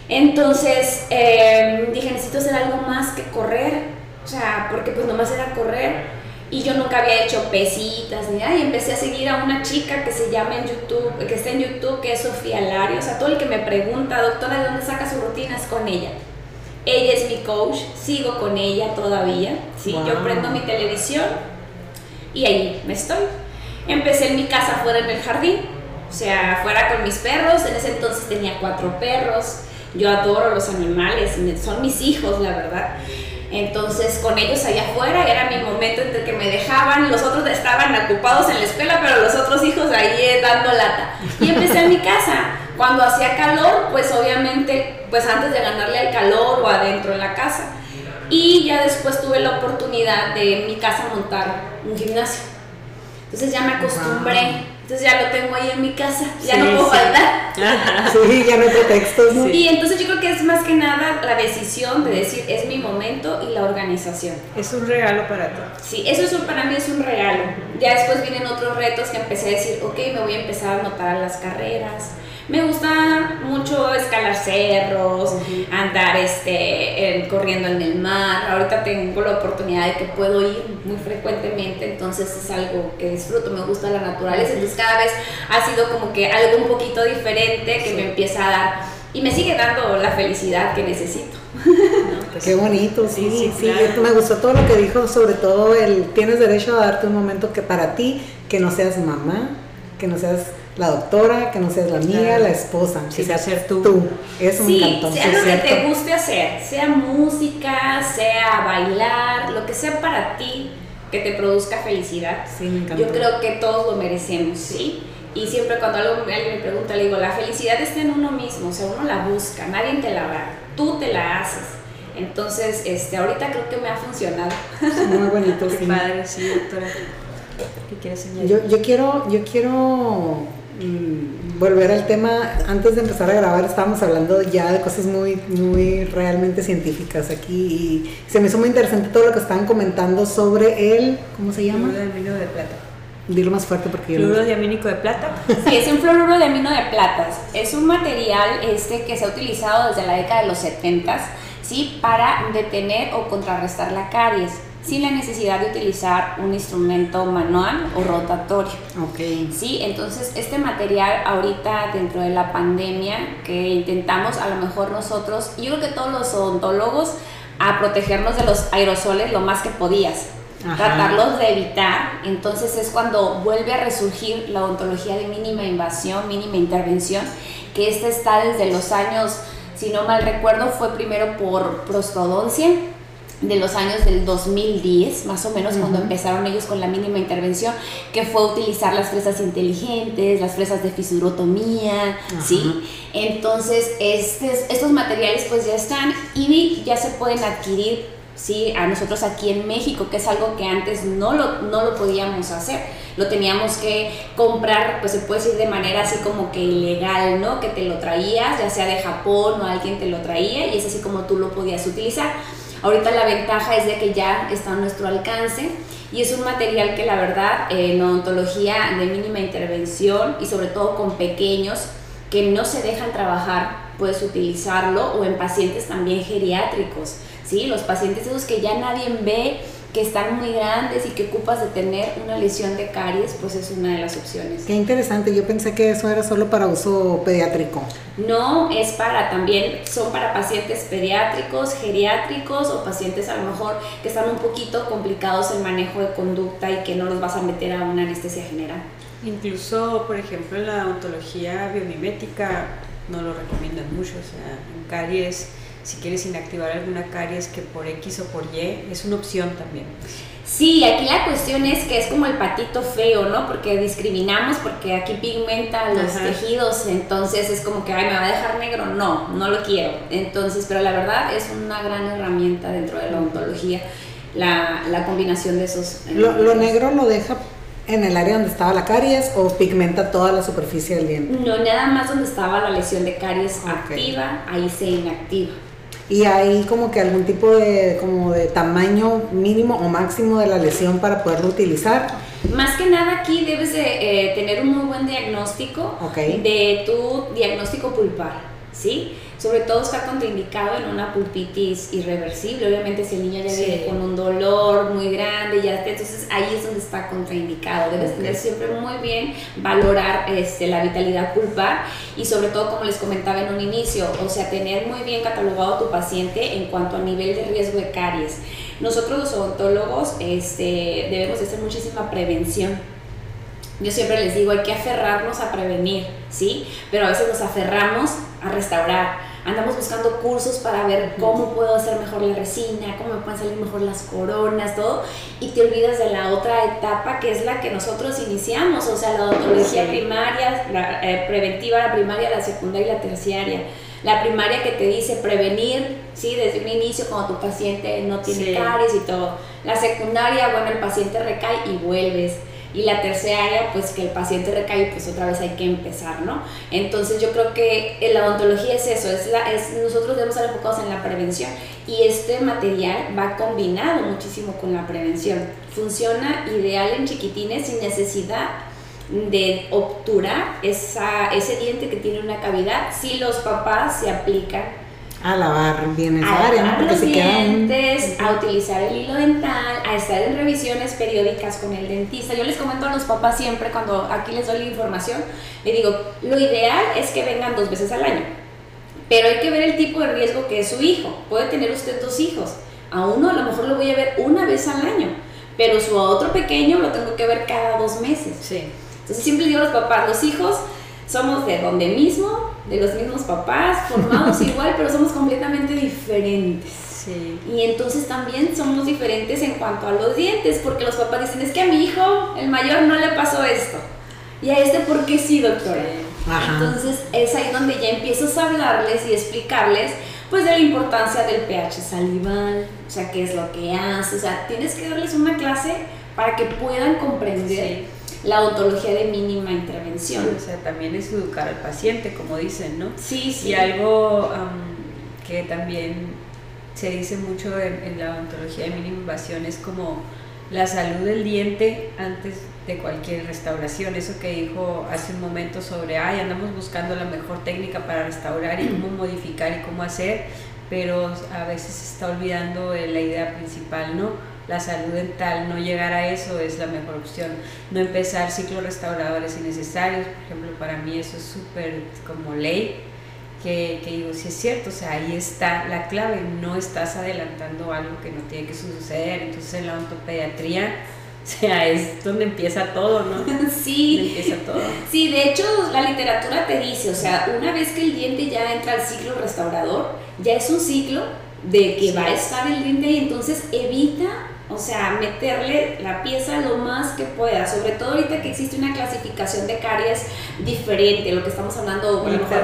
Entonces eh, dije, necesito hacer algo más que correr o sea, porque pues nomás era correr y yo nunca había hecho pesitas ni nada y empecé a seguir a una chica que se llama en YouTube, que está en YouTube, que es Sofía Lario, o sea, todo el que me pregunta, doctora, ¿de dónde saca su rutina? Es con ella. Ella es mi coach, sigo con ella todavía, sí, yo prendo mi televisión y ahí me estoy. Empecé en mi casa fuera en el jardín, o sea, fuera con mis perros, en ese entonces tenía cuatro perros, yo adoro los animales, son mis hijos, la verdad. Entonces, con ellos allá afuera era mi momento entre que me dejaban, los otros estaban ocupados en la escuela, pero los otros hijos ahí dando lata. Y empecé en mi casa, Cuando hacía calor, pues obviamente, pues antes de ganarle al calor o adentro en la casa. Y ya después tuve la oportunidad de en mi casa montar un gimnasio. Entonces ya me acostumbré. Entonces ya lo tengo ahí en mi casa, ya no puedo faltar. [laughs] Sí, ya no pretextos. ¿no? Y entonces yo creo que es más que nada la decisión de decir es mi momento y la organización. Es un regalo para ti. Sí, eso es un- para mí es un regalo. Ya después vienen otros retos que empecé a decir, ok, me voy a empezar a anotar a las carreras. Me gusta mucho escalar cerros, andar este, en- corriendo en el mar. Ahorita tengo la oportunidad de que puedo ir muy frecuentemente, entonces es algo que disfruto, me gusta la naturaleza. Entonces cada vez ha sido como que algo un poquito diferente que me empieza a dar y me sigue dando la felicidad que necesito. [laughs] Pues Qué bonito, sí, Sí, sí, sí, claro. me gustó todo lo que dijo, sobre todo el tienes derecho a darte un momento que para ti, que no seas mamá, que no seas la doctora, que no seas la amiga, Claro. la esposa, que Sino seas ser tú. Eso me Sí, encantó. sea sí, lo es que te cierto. guste hacer, sea música, sea bailar, lo que sea para ti que te produzca felicidad. Sí, me encantó. Yo creo que todos lo merecemos, ¿sí? Y siempre cuando algo, alguien me pregunta, le digo, la felicidad está en uno mismo, o sea, uno la busca, nadie te la da, tú te la haces. Entonces, este, ahorita creo que me ha funcionado. Muy bonito, [laughs] Qué sí. padre, sí, doctora. ¿Qué quieres añadir? Yo, yo quiero, yo quiero volver al tema. Antes de empezar a grabar estábamos hablando ya de cosas muy, muy realmente científicas aquí y se me hizo muy interesante todo lo que estaban comentando sobre el, ¿cómo se llama? Fluoruro de amino de plata. Dilo más fuerte porque yo Fluoruro diamínico de plata. [laughs] Sí, es un fluoruro de amino de platas. Es un material este, que se ha utilizado desde la década de los 70 ¿sí? para detener o contrarrestar la caries, sin la necesidad de utilizar un instrumento manual o rotatorio. Ok. Sí, entonces este material ahorita dentro de la pandemia que intentamos a lo mejor nosotros, yo creo que todos los odontólogos a protegernos de los aerosoles lo más que podías, Ajá. tratarlos de evitar, entonces es cuando vuelve a resurgir la odontología de mínima invasión, mínima intervención, que esta está desde los años, si no mal recuerdo, fue primero por prostodoncia, de los años del 2010, más o menos cuando empezaron ellos con la mínima intervención, que fue utilizar las fresas inteligentes, las fresas de fisurotomía, ¿sí? Entonces, estes- estos materiales pues ya están y ya se pueden adquirir, ¿sí? A nosotros aquí en México, que es algo que antes no lo, no lo podíamos hacer. Lo teníamos que comprar, pues se puede decir de manera así como que ilegal, ¿no? Que te lo traías, ya sea de Japón o alguien te lo traía y es así como tú lo podías utilizar. Ahorita la ventaja es de que ya está a nuestro alcance y es un material que la verdad en odontología de mínima intervención y sobre todo con pequeños que no se dejan trabajar, puedes utilizarlo o en pacientes también geriátricos, ¿sí? Los pacientes esos que ya nadie ve, que están muy grandes y que ocupas de tener una lesión de caries, pues es una de las opciones. Qué interesante, yo pensé que eso era solo para uso pediátrico. No, es para también, son para pacientes pediátricos, geriátricos o pacientes a lo mejor que están un poquito complicados en manejo de conducta y que no los vas a meter a una anestesia general. Incluso, por ejemplo, en la odontología biomimética no lo recomiendan mucho. O sea, en caries, si quieres inactivar alguna caries que por X o por Y, es una opción también. Sí, aquí la cuestión es que es como el patito feo, ¿no? Porque discriminamos, porque aquí pigmenta los Ajá. tejidos, entonces es como que, ay, me va a dejar negro. No, no lo quiero. Entonces, pero la verdad es una gran herramienta dentro de la odontología, la, la combinación de esos. eh, Lo, lo negro lo deja en el área donde estaba la caries o pigmenta toda la superficie del diente. No, nada más donde estaba la lesión de caries activa, ahí se inactiva. Y hay como que algún tipo de, como de tamaño mínimo o máximo de la lesión para poderlo utilizar. Más que nada aquí debes de eh, tener un muy buen diagnóstico de tu diagnóstico pulpar, ¿sí? Sobre todo está contraindicado en una pulpitis irreversible, obviamente si el niño ya Sí. viene con un dolor muy grande, ya entonces ahí es donde está contraindicado. Debes Ok. tener siempre muy bien valorar este, la vitalidad pulpar y sobre todo como les comentaba en un inicio, o sea, tener muy bien catalogado a tu paciente en cuanto a nivel de riesgo de caries. Nosotros los odontólogos este, debemos de hacer muchísima prevención. Yo siempre les digo, hay que aferrarnos a prevenir, ¿sí? Pero a veces nos aferramos a restaurar, andamos buscando cursos para ver cómo puedo hacer mejor la resina, cómo me pueden salir mejor las coronas, todo, y te olvidas de la otra etapa que es la que nosotros iniciamos, o sea, la odontología primaria, la eh, preventiva, la primaria, la secundaria y la terciaria. La primaria que te dice prevenir, ¿sí? Desde un inicio cuando tu paciente no tiene caries y todo. La secundaria, bueno, el paciente recae y vuelves y la tercera área, pues que el paciente recae, pues otra vez hay que empezar, ¿no? Entonces yo creo que la odontología es eso, es la, es, nosotros debemos estar enfocados en la prevención y este material va combinado muchísimo con la prevención. Funciona ideal en chiquitines sin necesidad de obturar esa, ese diente que tiene una cavidad si los papás se aplican a lavar bien esa a área, ¿no? Porque los dientes, a utilizar el hilo dental, a estar en revisiones periódicas con el dentista. Yo les comento a los papás siempre cuando aquí les doy la información, le digo, lo ideal es que vengan dos veces al año, pero hay que ver el tipo de riesgo que es su hijo. Puede tener usted dos hijos, a uno a lo mejor lo voy a ver una vez al año, pero su otro pequeño lo tengo que ver cada dos meses. Sí. Entonces siempre digo a los papás, los hijos somos de donde mismo, de los mismos papás, formados [laughs] igual, pero somos completamente diferentes. Sí. Y entonces también somos diferentes en cuanto a los dientes, porque los papás dicen, es que a mi hijo, el mayor, no le pasó esto. Y a este, ¿por qué sí, doctora? Entonces es ahí donde ya empiezas a hablarles y explicarles pues de la importancia del pH salival, o sea, qué es lo que hace, o sea, tienes que darles una clase para que puedan comprender la odontología de mínima intervención. o sea, también es educar al paciente, como dicen, ¿no? Sí, sí. Y algo que también se dice mucho en, la odontología de mínima invasión es como la salud del diente antes de cualquier restauración. Eso que dijo hace un momento sobre, ay, andamos buscando la mejor técnica para restaurar y cómo modificar y cómo hacer, pero a veces se está olvidando la idea principal, ¿no? La salud dental, no llegar a eso es la mejor opción. No empezar ciclos restauradores innecesarios, por ejemplo, para mí eso es súper como ley, que, que, digo, si es cierto, o sea, ahí está la clave, no estás adelantando algo que no tiene que suceder. Entonces en la ontopediatría, o sea, es donde empieza todo, ¿no? [laughs] Sí. empieza todo. Sí, de hecho, la literatura te dice, o sea, una vez que el diente ya entra al ciclo restaurador, ya es un ciclo de que va a estar el diente y entonces evita o sea, meterle la pieza lo más que pueda, sobre todo ahorita que existe una clasificación de caries diferente, lo que estamos hablando, por ejemplo,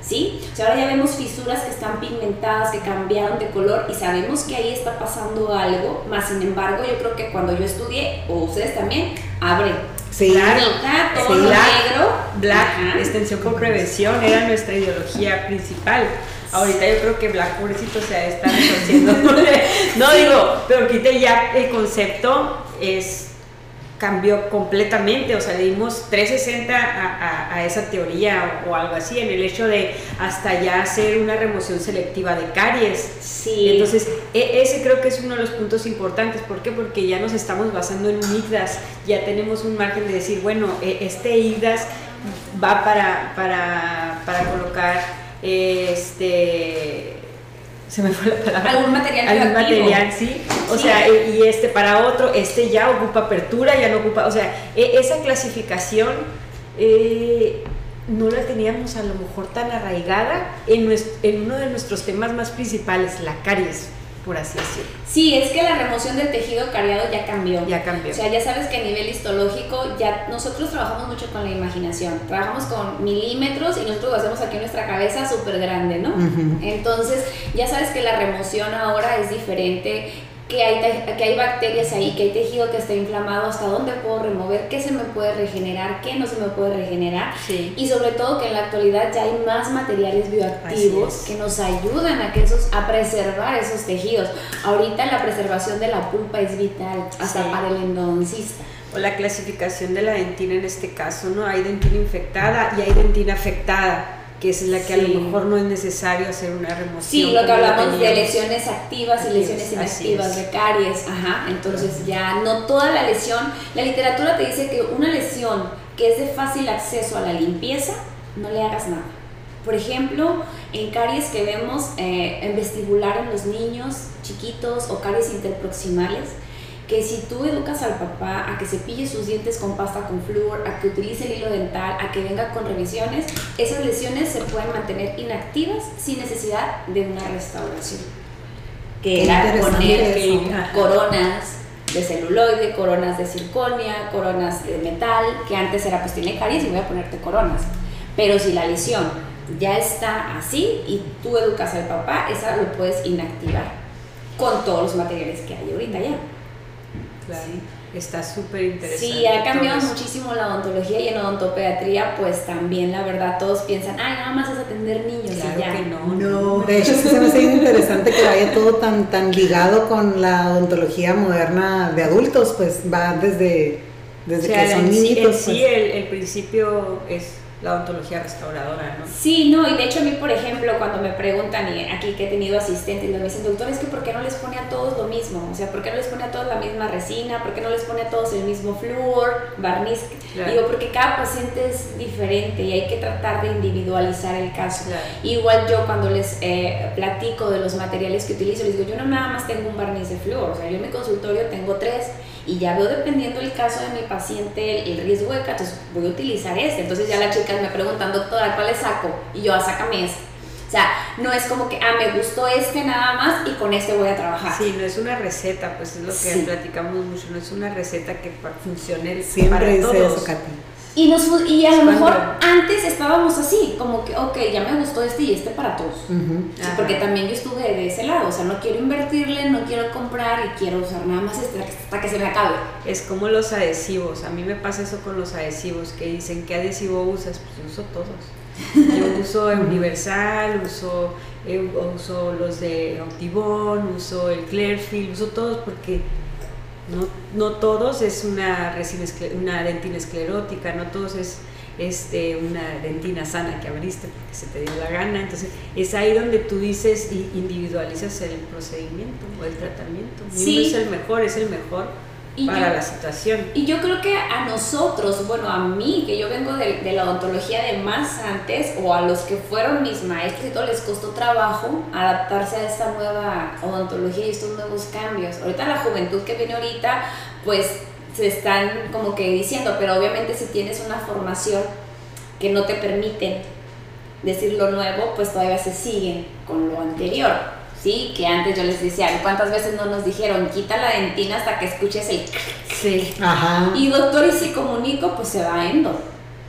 ¿sí? O sea, ahora ya vemos fisuras que están pigmentadas, que cambiaron de color y sabemos que ahí está pasando algo, más sin embargo, yo creo que cuando yo estudié, o ustedes también, abre. Sí, claro. todo negro. Black, extensión con prevención, era nuestra ideología principal. Ahorita yo creo que Black pobrecito se está retorciendo. [laughs] no digo, pero ahorita ya el concepto es cambió completamente, o sea, le dimos 360 a, a, esa teoría o, algo así, en el hecho de hasta ya hacer una remoción selectiva de caries. Sí. Entonces, e, ese creo que es uno de los puntos importantes. ¿Por qué? Porque ya nos estamos basando en un IGDAS, ya tenemos un margen de decir, bueno, e, este IGDAS va para, para, para colocar este se me fue la palabra. Algún material Algún material, sí. O sea, y este para otro, este ya ocupa apertura, ya no ocupa. O sea, e, esa clasificación eh, no la teníamos a lo mejor tan arraigada en, en uno de nuestros temas más principales, la caries por así decirlo. Sí, es que la remoción del tejido cariado ya cambió. Ya cambió. O sea, ya sabes que a nivel histológico, ya nosotros trabajamos mucho con la imaginación. Trabajamos con milímetros y nosotros lo hacemos aquí en nuestra cabeza súper grande, ¿no? Entonces, ya sabes que la remoción ahora es diferente que hay, que hay bacterias ahí, que hay tejido que está inflamado, hasta dónde puedo remover, qué se me puede regenerar, qué no se me puede regenerar. Y sobre todo que en la actualidad ya hay más materiales bioactivos que nos ayudan a, que esos, a preservar esos tejidos. Ahorita la preservación de la pulpa es vital, hasta para el endodoncista. O la clasificación de la dentina en este caso, ¿no? Hay dentina infectada y hay dentina afectada que es la que a lo mejor no es necesario hacer una remoción. Sí, lo que hablamos de lesiones activas y lesiones inactivas, de caries, ajá, entonces ya no toda la lesión, la literatura te dice que una lesión que es de fácil acceso a la limpieza, no le hagas nada. Por ejemplo, en caries que vemos eh, en vestibular en los niños chiquitos o caries interproximales, que si tú educas al papá a que se pille sus dientes con pasta con flúor, a que utilice el hilo dental, a que venga con revisiones, esas lesiones se pueden mantener inactivas sin necesidad de una restauración. Que era poner coronas de celuloide, coronas de circonia, coronas de metal, que antes era pues tiene caries y voy a ponerte coronas. Pero si la lesión ya está así y tú educas al papá, esa lo puedes inactivar con todos los materiales que hay ahorita ya. Claro. Está súper interesante. Sí, ha cambiado muchísimo la odontología y en odontopediatría, pues también la verdad todos piensan, ay, nada más es atender niños claro y ya. Que no, no, de hecho sí se me hace interesante que vaya todo tan, tan ligado con la odontología moderna de adultos, pues va desde, desde que son niñitos. Sí, pues. el, el principio es la odontología restauradora, ¿no? Sí, no, y de hecho a mí, por ejemplo, cuando me preguntan, y aquí que he tenido asistentes, me dicen, doctor, es que ¿por qué no les pone a todos lo mismo? O sea, ¿por qué no les pone a todos la misma resina? ¿Por qué no les pone a todos el mismo flúor, barniz? Claro. Digo, porque cada paciente es diferente y hay que tratar de individualizar el caso. Claro. Igual yo cuando les eh, platico de los materiales que utilizo, les digo, yo no nada más tengo un barniz de flúor, o sea, yo en mi consultorio tengo tres y ya veo dependiendo del caso de mi paciente el, el riesgo de entonces voy a utilizar este. Entonces ya las chicas me preguntan, doctora, ¿cuál le saco? Y yo, ah, sácame este. O sea, no es como que, ah, me gustó este nada más y con este voy a trabajar. Sí, no es una receta, pues es lo que Sí. platicamos mucho, no es una receta que funcione Siempre para dice todos. eso, Katy. Y, nos, y a lo mejor antes estábamos así, como que, ok, ya me gustó este y este para todos. Sí, porque también yo estuve de ese lado, o sea, no quiero invertirle, no quiero comprar y quiero usar nada más este hasta que se me acabe. Es como los adhesivos, a mí me pasa eso con los adhesivos, que dicen, ¿qué adhesivo usas? Pues yo uso todos. Yo [laughs] uso Universal, uso, eh, uso los de Optibon, uso el Clearfield, uso todos porque no, no todos es una, una dentina esclerótica, no todos es este, una dentina sana que abriste porque se te dio la gana. Entonces es ahí donde tú dices y individualizas el procedimiento o el tratamiento. Sí. uno es el mejor, es el mejor Y para yo- la situación. Y yo creo que a nosotros, bueno, a mí, que yo vengo de, de la odontología de más antes, o a los que fueron mis maestros y todo, les costó trabajo adaptarse a esta nueva odontología y estos nuevos cambios. Ahorita la juventud que viene ahorita, pues se están como que diciendo, pero obviamente si tienes una formación que no te permite decir lo nuevo, pues todavía se siguen con lo anterior. Sí, que antes yo les decía, ¿cuántas veces no nos dijeron, quita la dentina hasta que escuches el Sí. Ajá. y doctor, y si comunico, pues se va endo.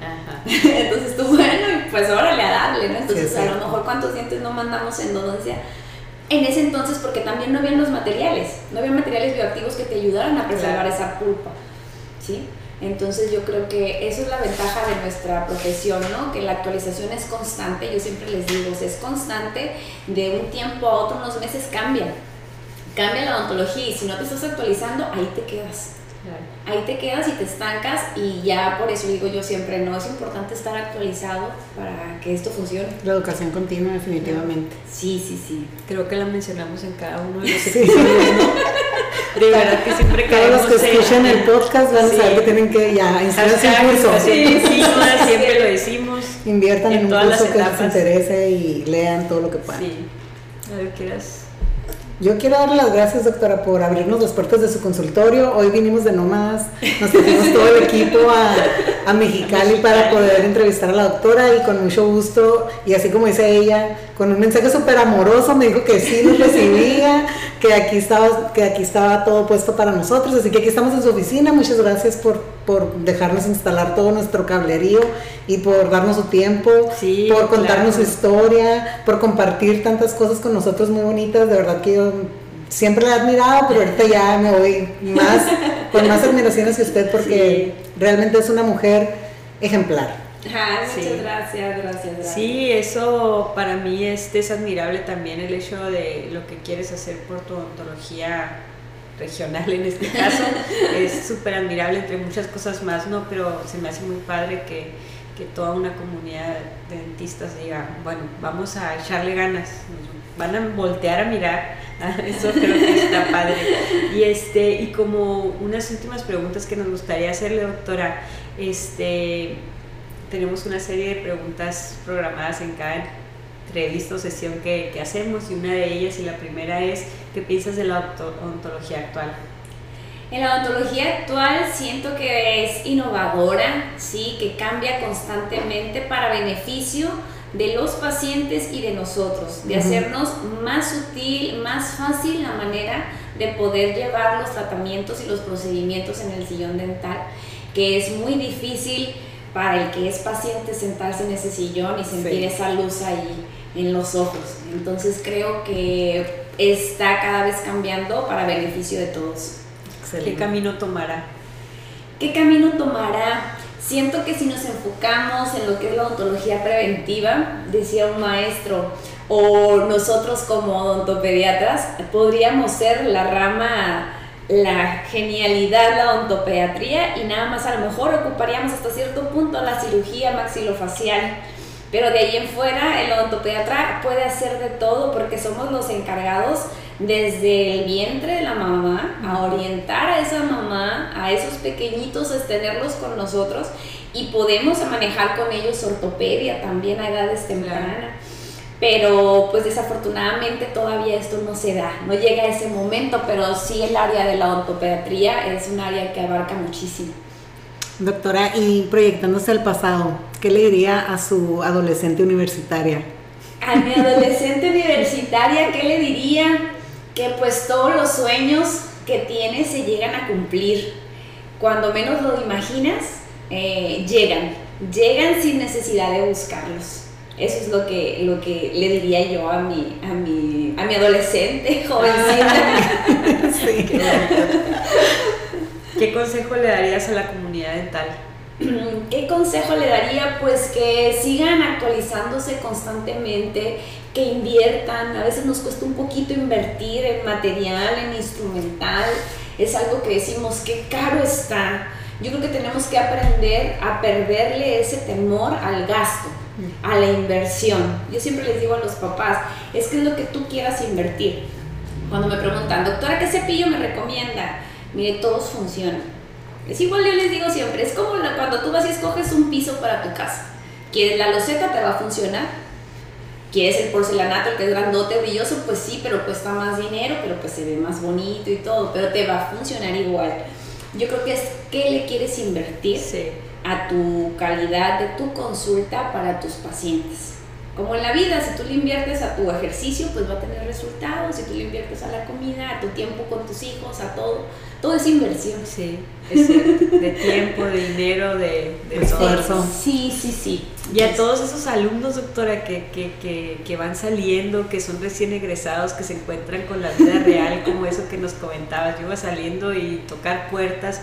Ajá. [laughs] Entonces tú, bueno, y pues órale a darle, ¿no? Entonces Sí, a lo mejor cuántos dientes no mandamos endodoncia. En ese entonces, porque también no habían los materiales, no había materiales bioactivos que te ayudaran a preservar Claro. esa pulpa, ¿sí? Entonces yo creo que eso es la ventaja de nuestra profesión, ¿no? Que la actualización es constante, yo siempre les digo, o sea, es constante, de un tiempo a otro, unos meses cambia, cambia la odontología y si no te estás actualizando, ahí te quedas Claro. ahí te quedas y te estancas y ya por eso digo yo siempre, no es importante estar actualizado para que esto funcione. La educación continua, definitivamente. Sí, sí, sí. Creo que la mencionamos en cada uno de los episodios, ¿no? [laughs] De verdad que siempre Todos los caemos que escuchen el podcast van a Sí. saber que tienen que ya inscribirse en curso. educación [laughs] continua, siempre lo decimos. Inviertan en, En un curso que les interese y lean todo lo que puedan. Sí. A ver, ¿quieras? Yo quiero darle las gracias, doctora, por abrirnos las puertas de su consultorio. Hoy vinimos de nómadas, nos trajimos todo el equipo a, a Mexicali para poder entrevistar a la doctora y con mucho gusto, y así como dice ella, con un mensaje súper amoroso, me dijo que sí nos recibía, que aquí, estaba, que aquí estaba todo puesto para nosotros, así que aquí estamos en su oficina. Muchas gracias por, por dejarnos instalar todo nuestro cablerío y por darnos su tiempo, Sí, por contarnos su historia, por compartir tantas cosas con nosotros muy bonitas. De verdad que yo siempre la he admirado, pero ahorita ya me voy más, con más admiración hacia usted porque realmente es una mujer ejemplar. Muchas Sí. gracias, gracias, gracias. Sí, eso para mí es, es admirable también el hecho de lo que quieres hacer por tu ontología regional en este [laughs] caso. es súper admirable entre muchas cosas más, ¿no? Pero se me hace muy padre que, que toda una comunidad de dentistas diga, bueno, vamos a echarle ganas, nos van a voltear a mirar. [laughs] Eso creo que está padre. Y este, y como unas últimas preguntas que nos gustaría hacerle, doctora, este tenemos una serie de preguntas programadas en cada entrevista o sesión que, que hacemos y una de ellas y la primera es ¿qué piensas de la onto- ontología actual? En la odontología actual siento que es innovadora, sí, que cambia constantemente para beneficio de los pacientes y de nosotros, de hacernos más sutil, más fácil la manera de poder llevar los tratamientos y los procedimientos en el sillón dental, que es muy difícil para el que es paciente sentarse en ese sillón y sentir esa luz ahí en los ojos. Entonces creo que está cada vez cambiando para beneficio de todos. ¿Qué camino tomará? ¿Qué camino tomará? Siento que si nos enfocamos en lo que es la odontología preventiva, decía un maestro, o nosotros como odontopediatras, podríamos ser la rama, la genialidad, la odontopediatría, y nada más a lo mejor ocuparíamos hasta cierto punto la cirugía maxilofacial. Pero de ahí en fuera, el odontopediatra puede hacer de todo porque somos los encargados desde el vientre de la mamá a orientar a esa mamá, a esos pequeñitos, a tenerlos con nosotros y podemos manejar con ellos ortopedia también a edades tempranas. Pero pues desafortunadamente todavía esto no se da, no llega a ese momento, pero sí el área de la odontopediatría es un área que abarca muchísimo. Doctora, y proyectándose al pasado, ¿qué le diría a su adolescente universitaria? A mi adolescente universitaria, ¿qué le diría? Que pues todos los sueños que tiene se llegan a cumplir. Cuando menos lo imaginas, eh, llegan. Llegan sin necesidad de buscarlos. Eso es lo que, lo que le diría yo a mi, a mi, a mi adolescente, [laughs] jovencita. [laughs] sí. [laughs] ¿Qué consejo le darías a la comunidad dental? [clears throat] ¿Qué consejo le daría? Pues que sigan actualizándose constantemente, que inviertan. A veces nos cuesta un poquito invertir en material, en instrumental. Es algo que decimos, qué caro está. Yo creo que tenemos que aprender a perderle ese temor al gasto, a la inversión. Yo siempre les digo a los papás, es que es lo que tú quieras invertir. Cuando me preguntan, doctora, ¿qué cepillo me recomienda? Mire, todos funcionan. Es igual, yo les digo siempre, es como cuando tú vas y escoges un piso para tu casa. ¿Quieres la loseta? Te va a funcionar. ¿Quieres el porcelanato, el que es grandote, brilloso? Pues sí, pero cuesta más dinero, pero pues se ve más bonito y todo, pero te va a funcionar igual. Yo creo que es qué le quieres invertir a tu calidad de tu consulta para tus pacientes. Como en la vida, si tú le inviertes a tu ejercicio, pues va a tener resultados. Si tú le inviertes a la comida, a tu tiempo con tus hijos, a todo, todo es inversión. Sí, es cierto. De tiempo, de dinero, de, esfuerzo. Sí, sí, sí. Y a todos esos alumnos, doctora, que, que, que, que, van saliendo, que son recién egresados, que se encuentran con la vida real, como eso que nos comentabas, yo iba saliendo y tocar puertas,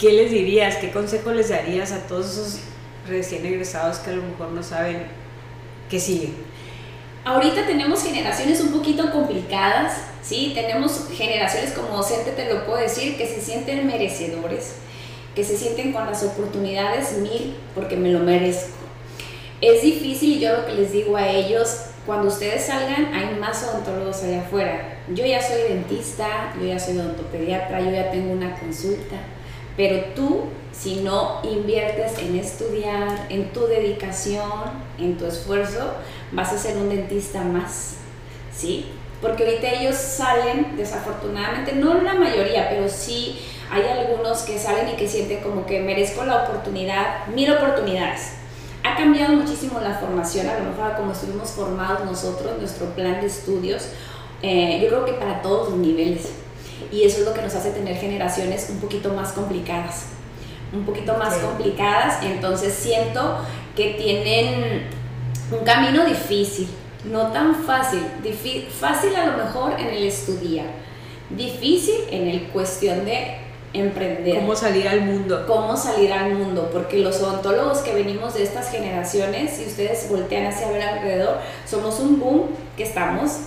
¿qué les dirías? ¿Qué consejo les darías a todos esos recién egresados que a lo mejor no saben ¿Qué sigue? Ahorita tenemos generaciones un poquito complicadas, ¿sí? Tenemos generaciones, como docente te lo puedo decir, que se sienten merecedores, que se sienten con las oportunidades mil porque me lo merezco. Es difícil y yo lo que les digo a ellos, cuando ustedes salgan hay más odontólogos allá afuera. Yo ya soy dentista, yo ya soy odontopediatra, yo ya tengo una consulta, pero tú si no inviertes en estudiar, en tu dedicación, en tu esfuerzo, vas a ser un dentista más, ¿sí? Porque ahorita ellos salen, desafortunadamente, no la mayoría, pero sí hay algunos que salen y que sienten como que merezco la oportunidad, mil oportunidades. Ha cambiado muchísimo la formación, a lo mejor como estuvimos formados nosotros, nuestro plan de estudios, eh, yo creo que para todos los niveles. Y eso es lo que nos hace tener generaciones un poquito más complicadas un poquito más complicadas, entonces siento que tienen un camino difícil, no tan fácil, fácil a lo mejor en el estudiar, difícil en el cuestión de emprender. ¿Cómo salir al mundo? Cómo salir al mundo, porque los odontólogos que venimos de estas generaciones, si ustedes voltean hacia ver alrededor, somos un boom que estamos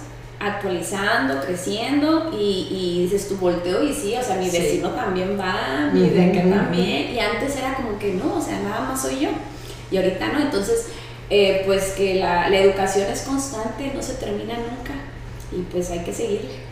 actualizando, creciendo y, y, dices tu volteo y sí, o sea, mi vecino también va, mi de acá también, y antes era como que no, o sea, nada más soy yo, y ahorita no, entonces, eh, pues que la, la, educación es constante, no se termina nunca, y pues hay que seguirle.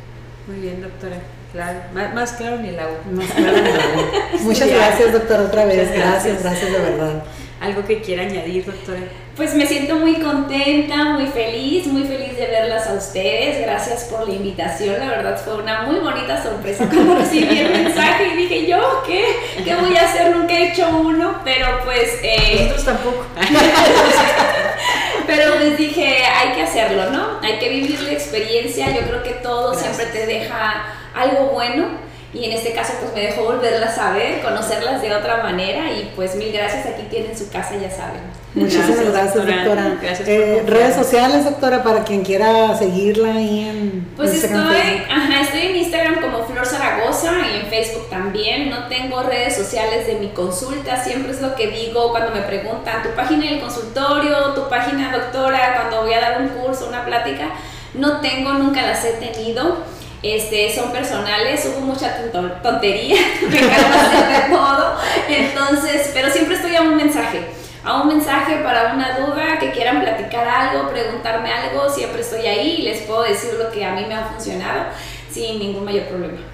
Muy bien, doctora. Claro, más, claro ni el agua. [laughs] Muchas gracias, doctora, otra vez. Gracias, gracias, de verdad. ¿Algo que quiera añadir, doctora? Pues me siento muy contenta, muy feliz, muy feliz de verlas a ustedes. Gracias por la invitación. La verdad fue una muy bonita sorpresa [laughs] cuando recibí el mensaje y dije, ¿yo qué? ¿Qué voy a hacer? Nunca he hecho uno, pero pues... Eh, Nosotros tampoco. [laughs] [laughs] pero les dije, hay que hacerlo, ¿no? Hay que vivir la experiencia. Yo creo que todo siempre te deja algo bueno y en este caso pues me dejó volverlas a ver, conocerlas de otra manera y pues mil gracias, aquí tienen su casa, ya saben. Muchísimas gracias, doctora. Eh, redes sociales, doctora, para quien quiera seguirla ahí en Pues estoy, ajá, estoy en Instagram como Flor Zaragoza y en Facebook también. No tengo redes sociales de mi consulta, siempre es lo que digo cuando me preguntan, tu página del consultorio, tu página doctora, cuando voy a dar un curso, una plática. No tengo, nunca las he tenido este, son personales, hubo mucha tontería, [laughs] me de todo, entonces, pero siempre estoy a un mensaje, a un mensaje para una duda, que quieran platicar algo, preguntarme algo, siempre estoy ahí y les puedo decir lo que a mí me ha funcionado sin ningún mayor problema.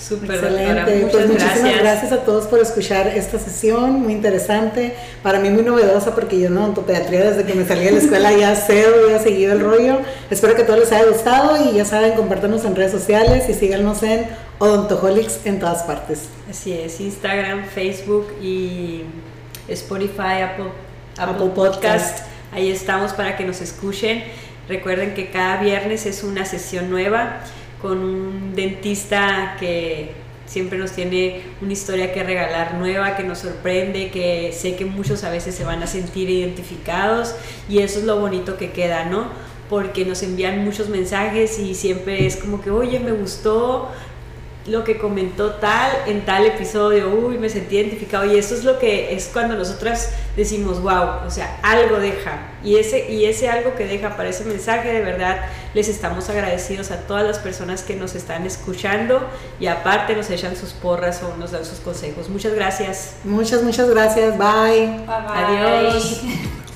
Súper, Excelente. pues muchísimas gracias. a todos por escuchar esta sesión, muy interesante. Para mí muy novedosa porque yo no ontopediatría desde que me salí de la escuela ya [laughs] sé, voy a seguir el rollo. Espero que a todos les haya gustado y ya saben, compártanos en redes sociales y síganos en Odontoholics en todas partes. Así es, Instagram, Facebook y Spotify, Apple, Apple, Podcast. Ahí estamos para que nos escuchen. Recuerden que cada viernes es una sesión nueva con un dentista que siempre nos tiene una historia que regalar nueva, que nos sorprende, que sé que muchos a veces se van a sentir identificados y eso es lo bonito que queda, ¿no? Porque nos envían muchos mensajes y siempre es como que, oye, me gustó, lo que comentó tal en tal episodio, uy, me sentí identificado y eso es lo que es cuando nosotras decimos, wow, o sea, algo deja y ese, y ese algo que deja para ese mensaje, de verdad, les estamos agradecidos a todas las personas que nos están escuchando y aparte nos echan sus porras o nos dan sus consejos. Muchas gracias. Muchas, muchas gracias. Bye. bye, bye. Adiós. [laughs]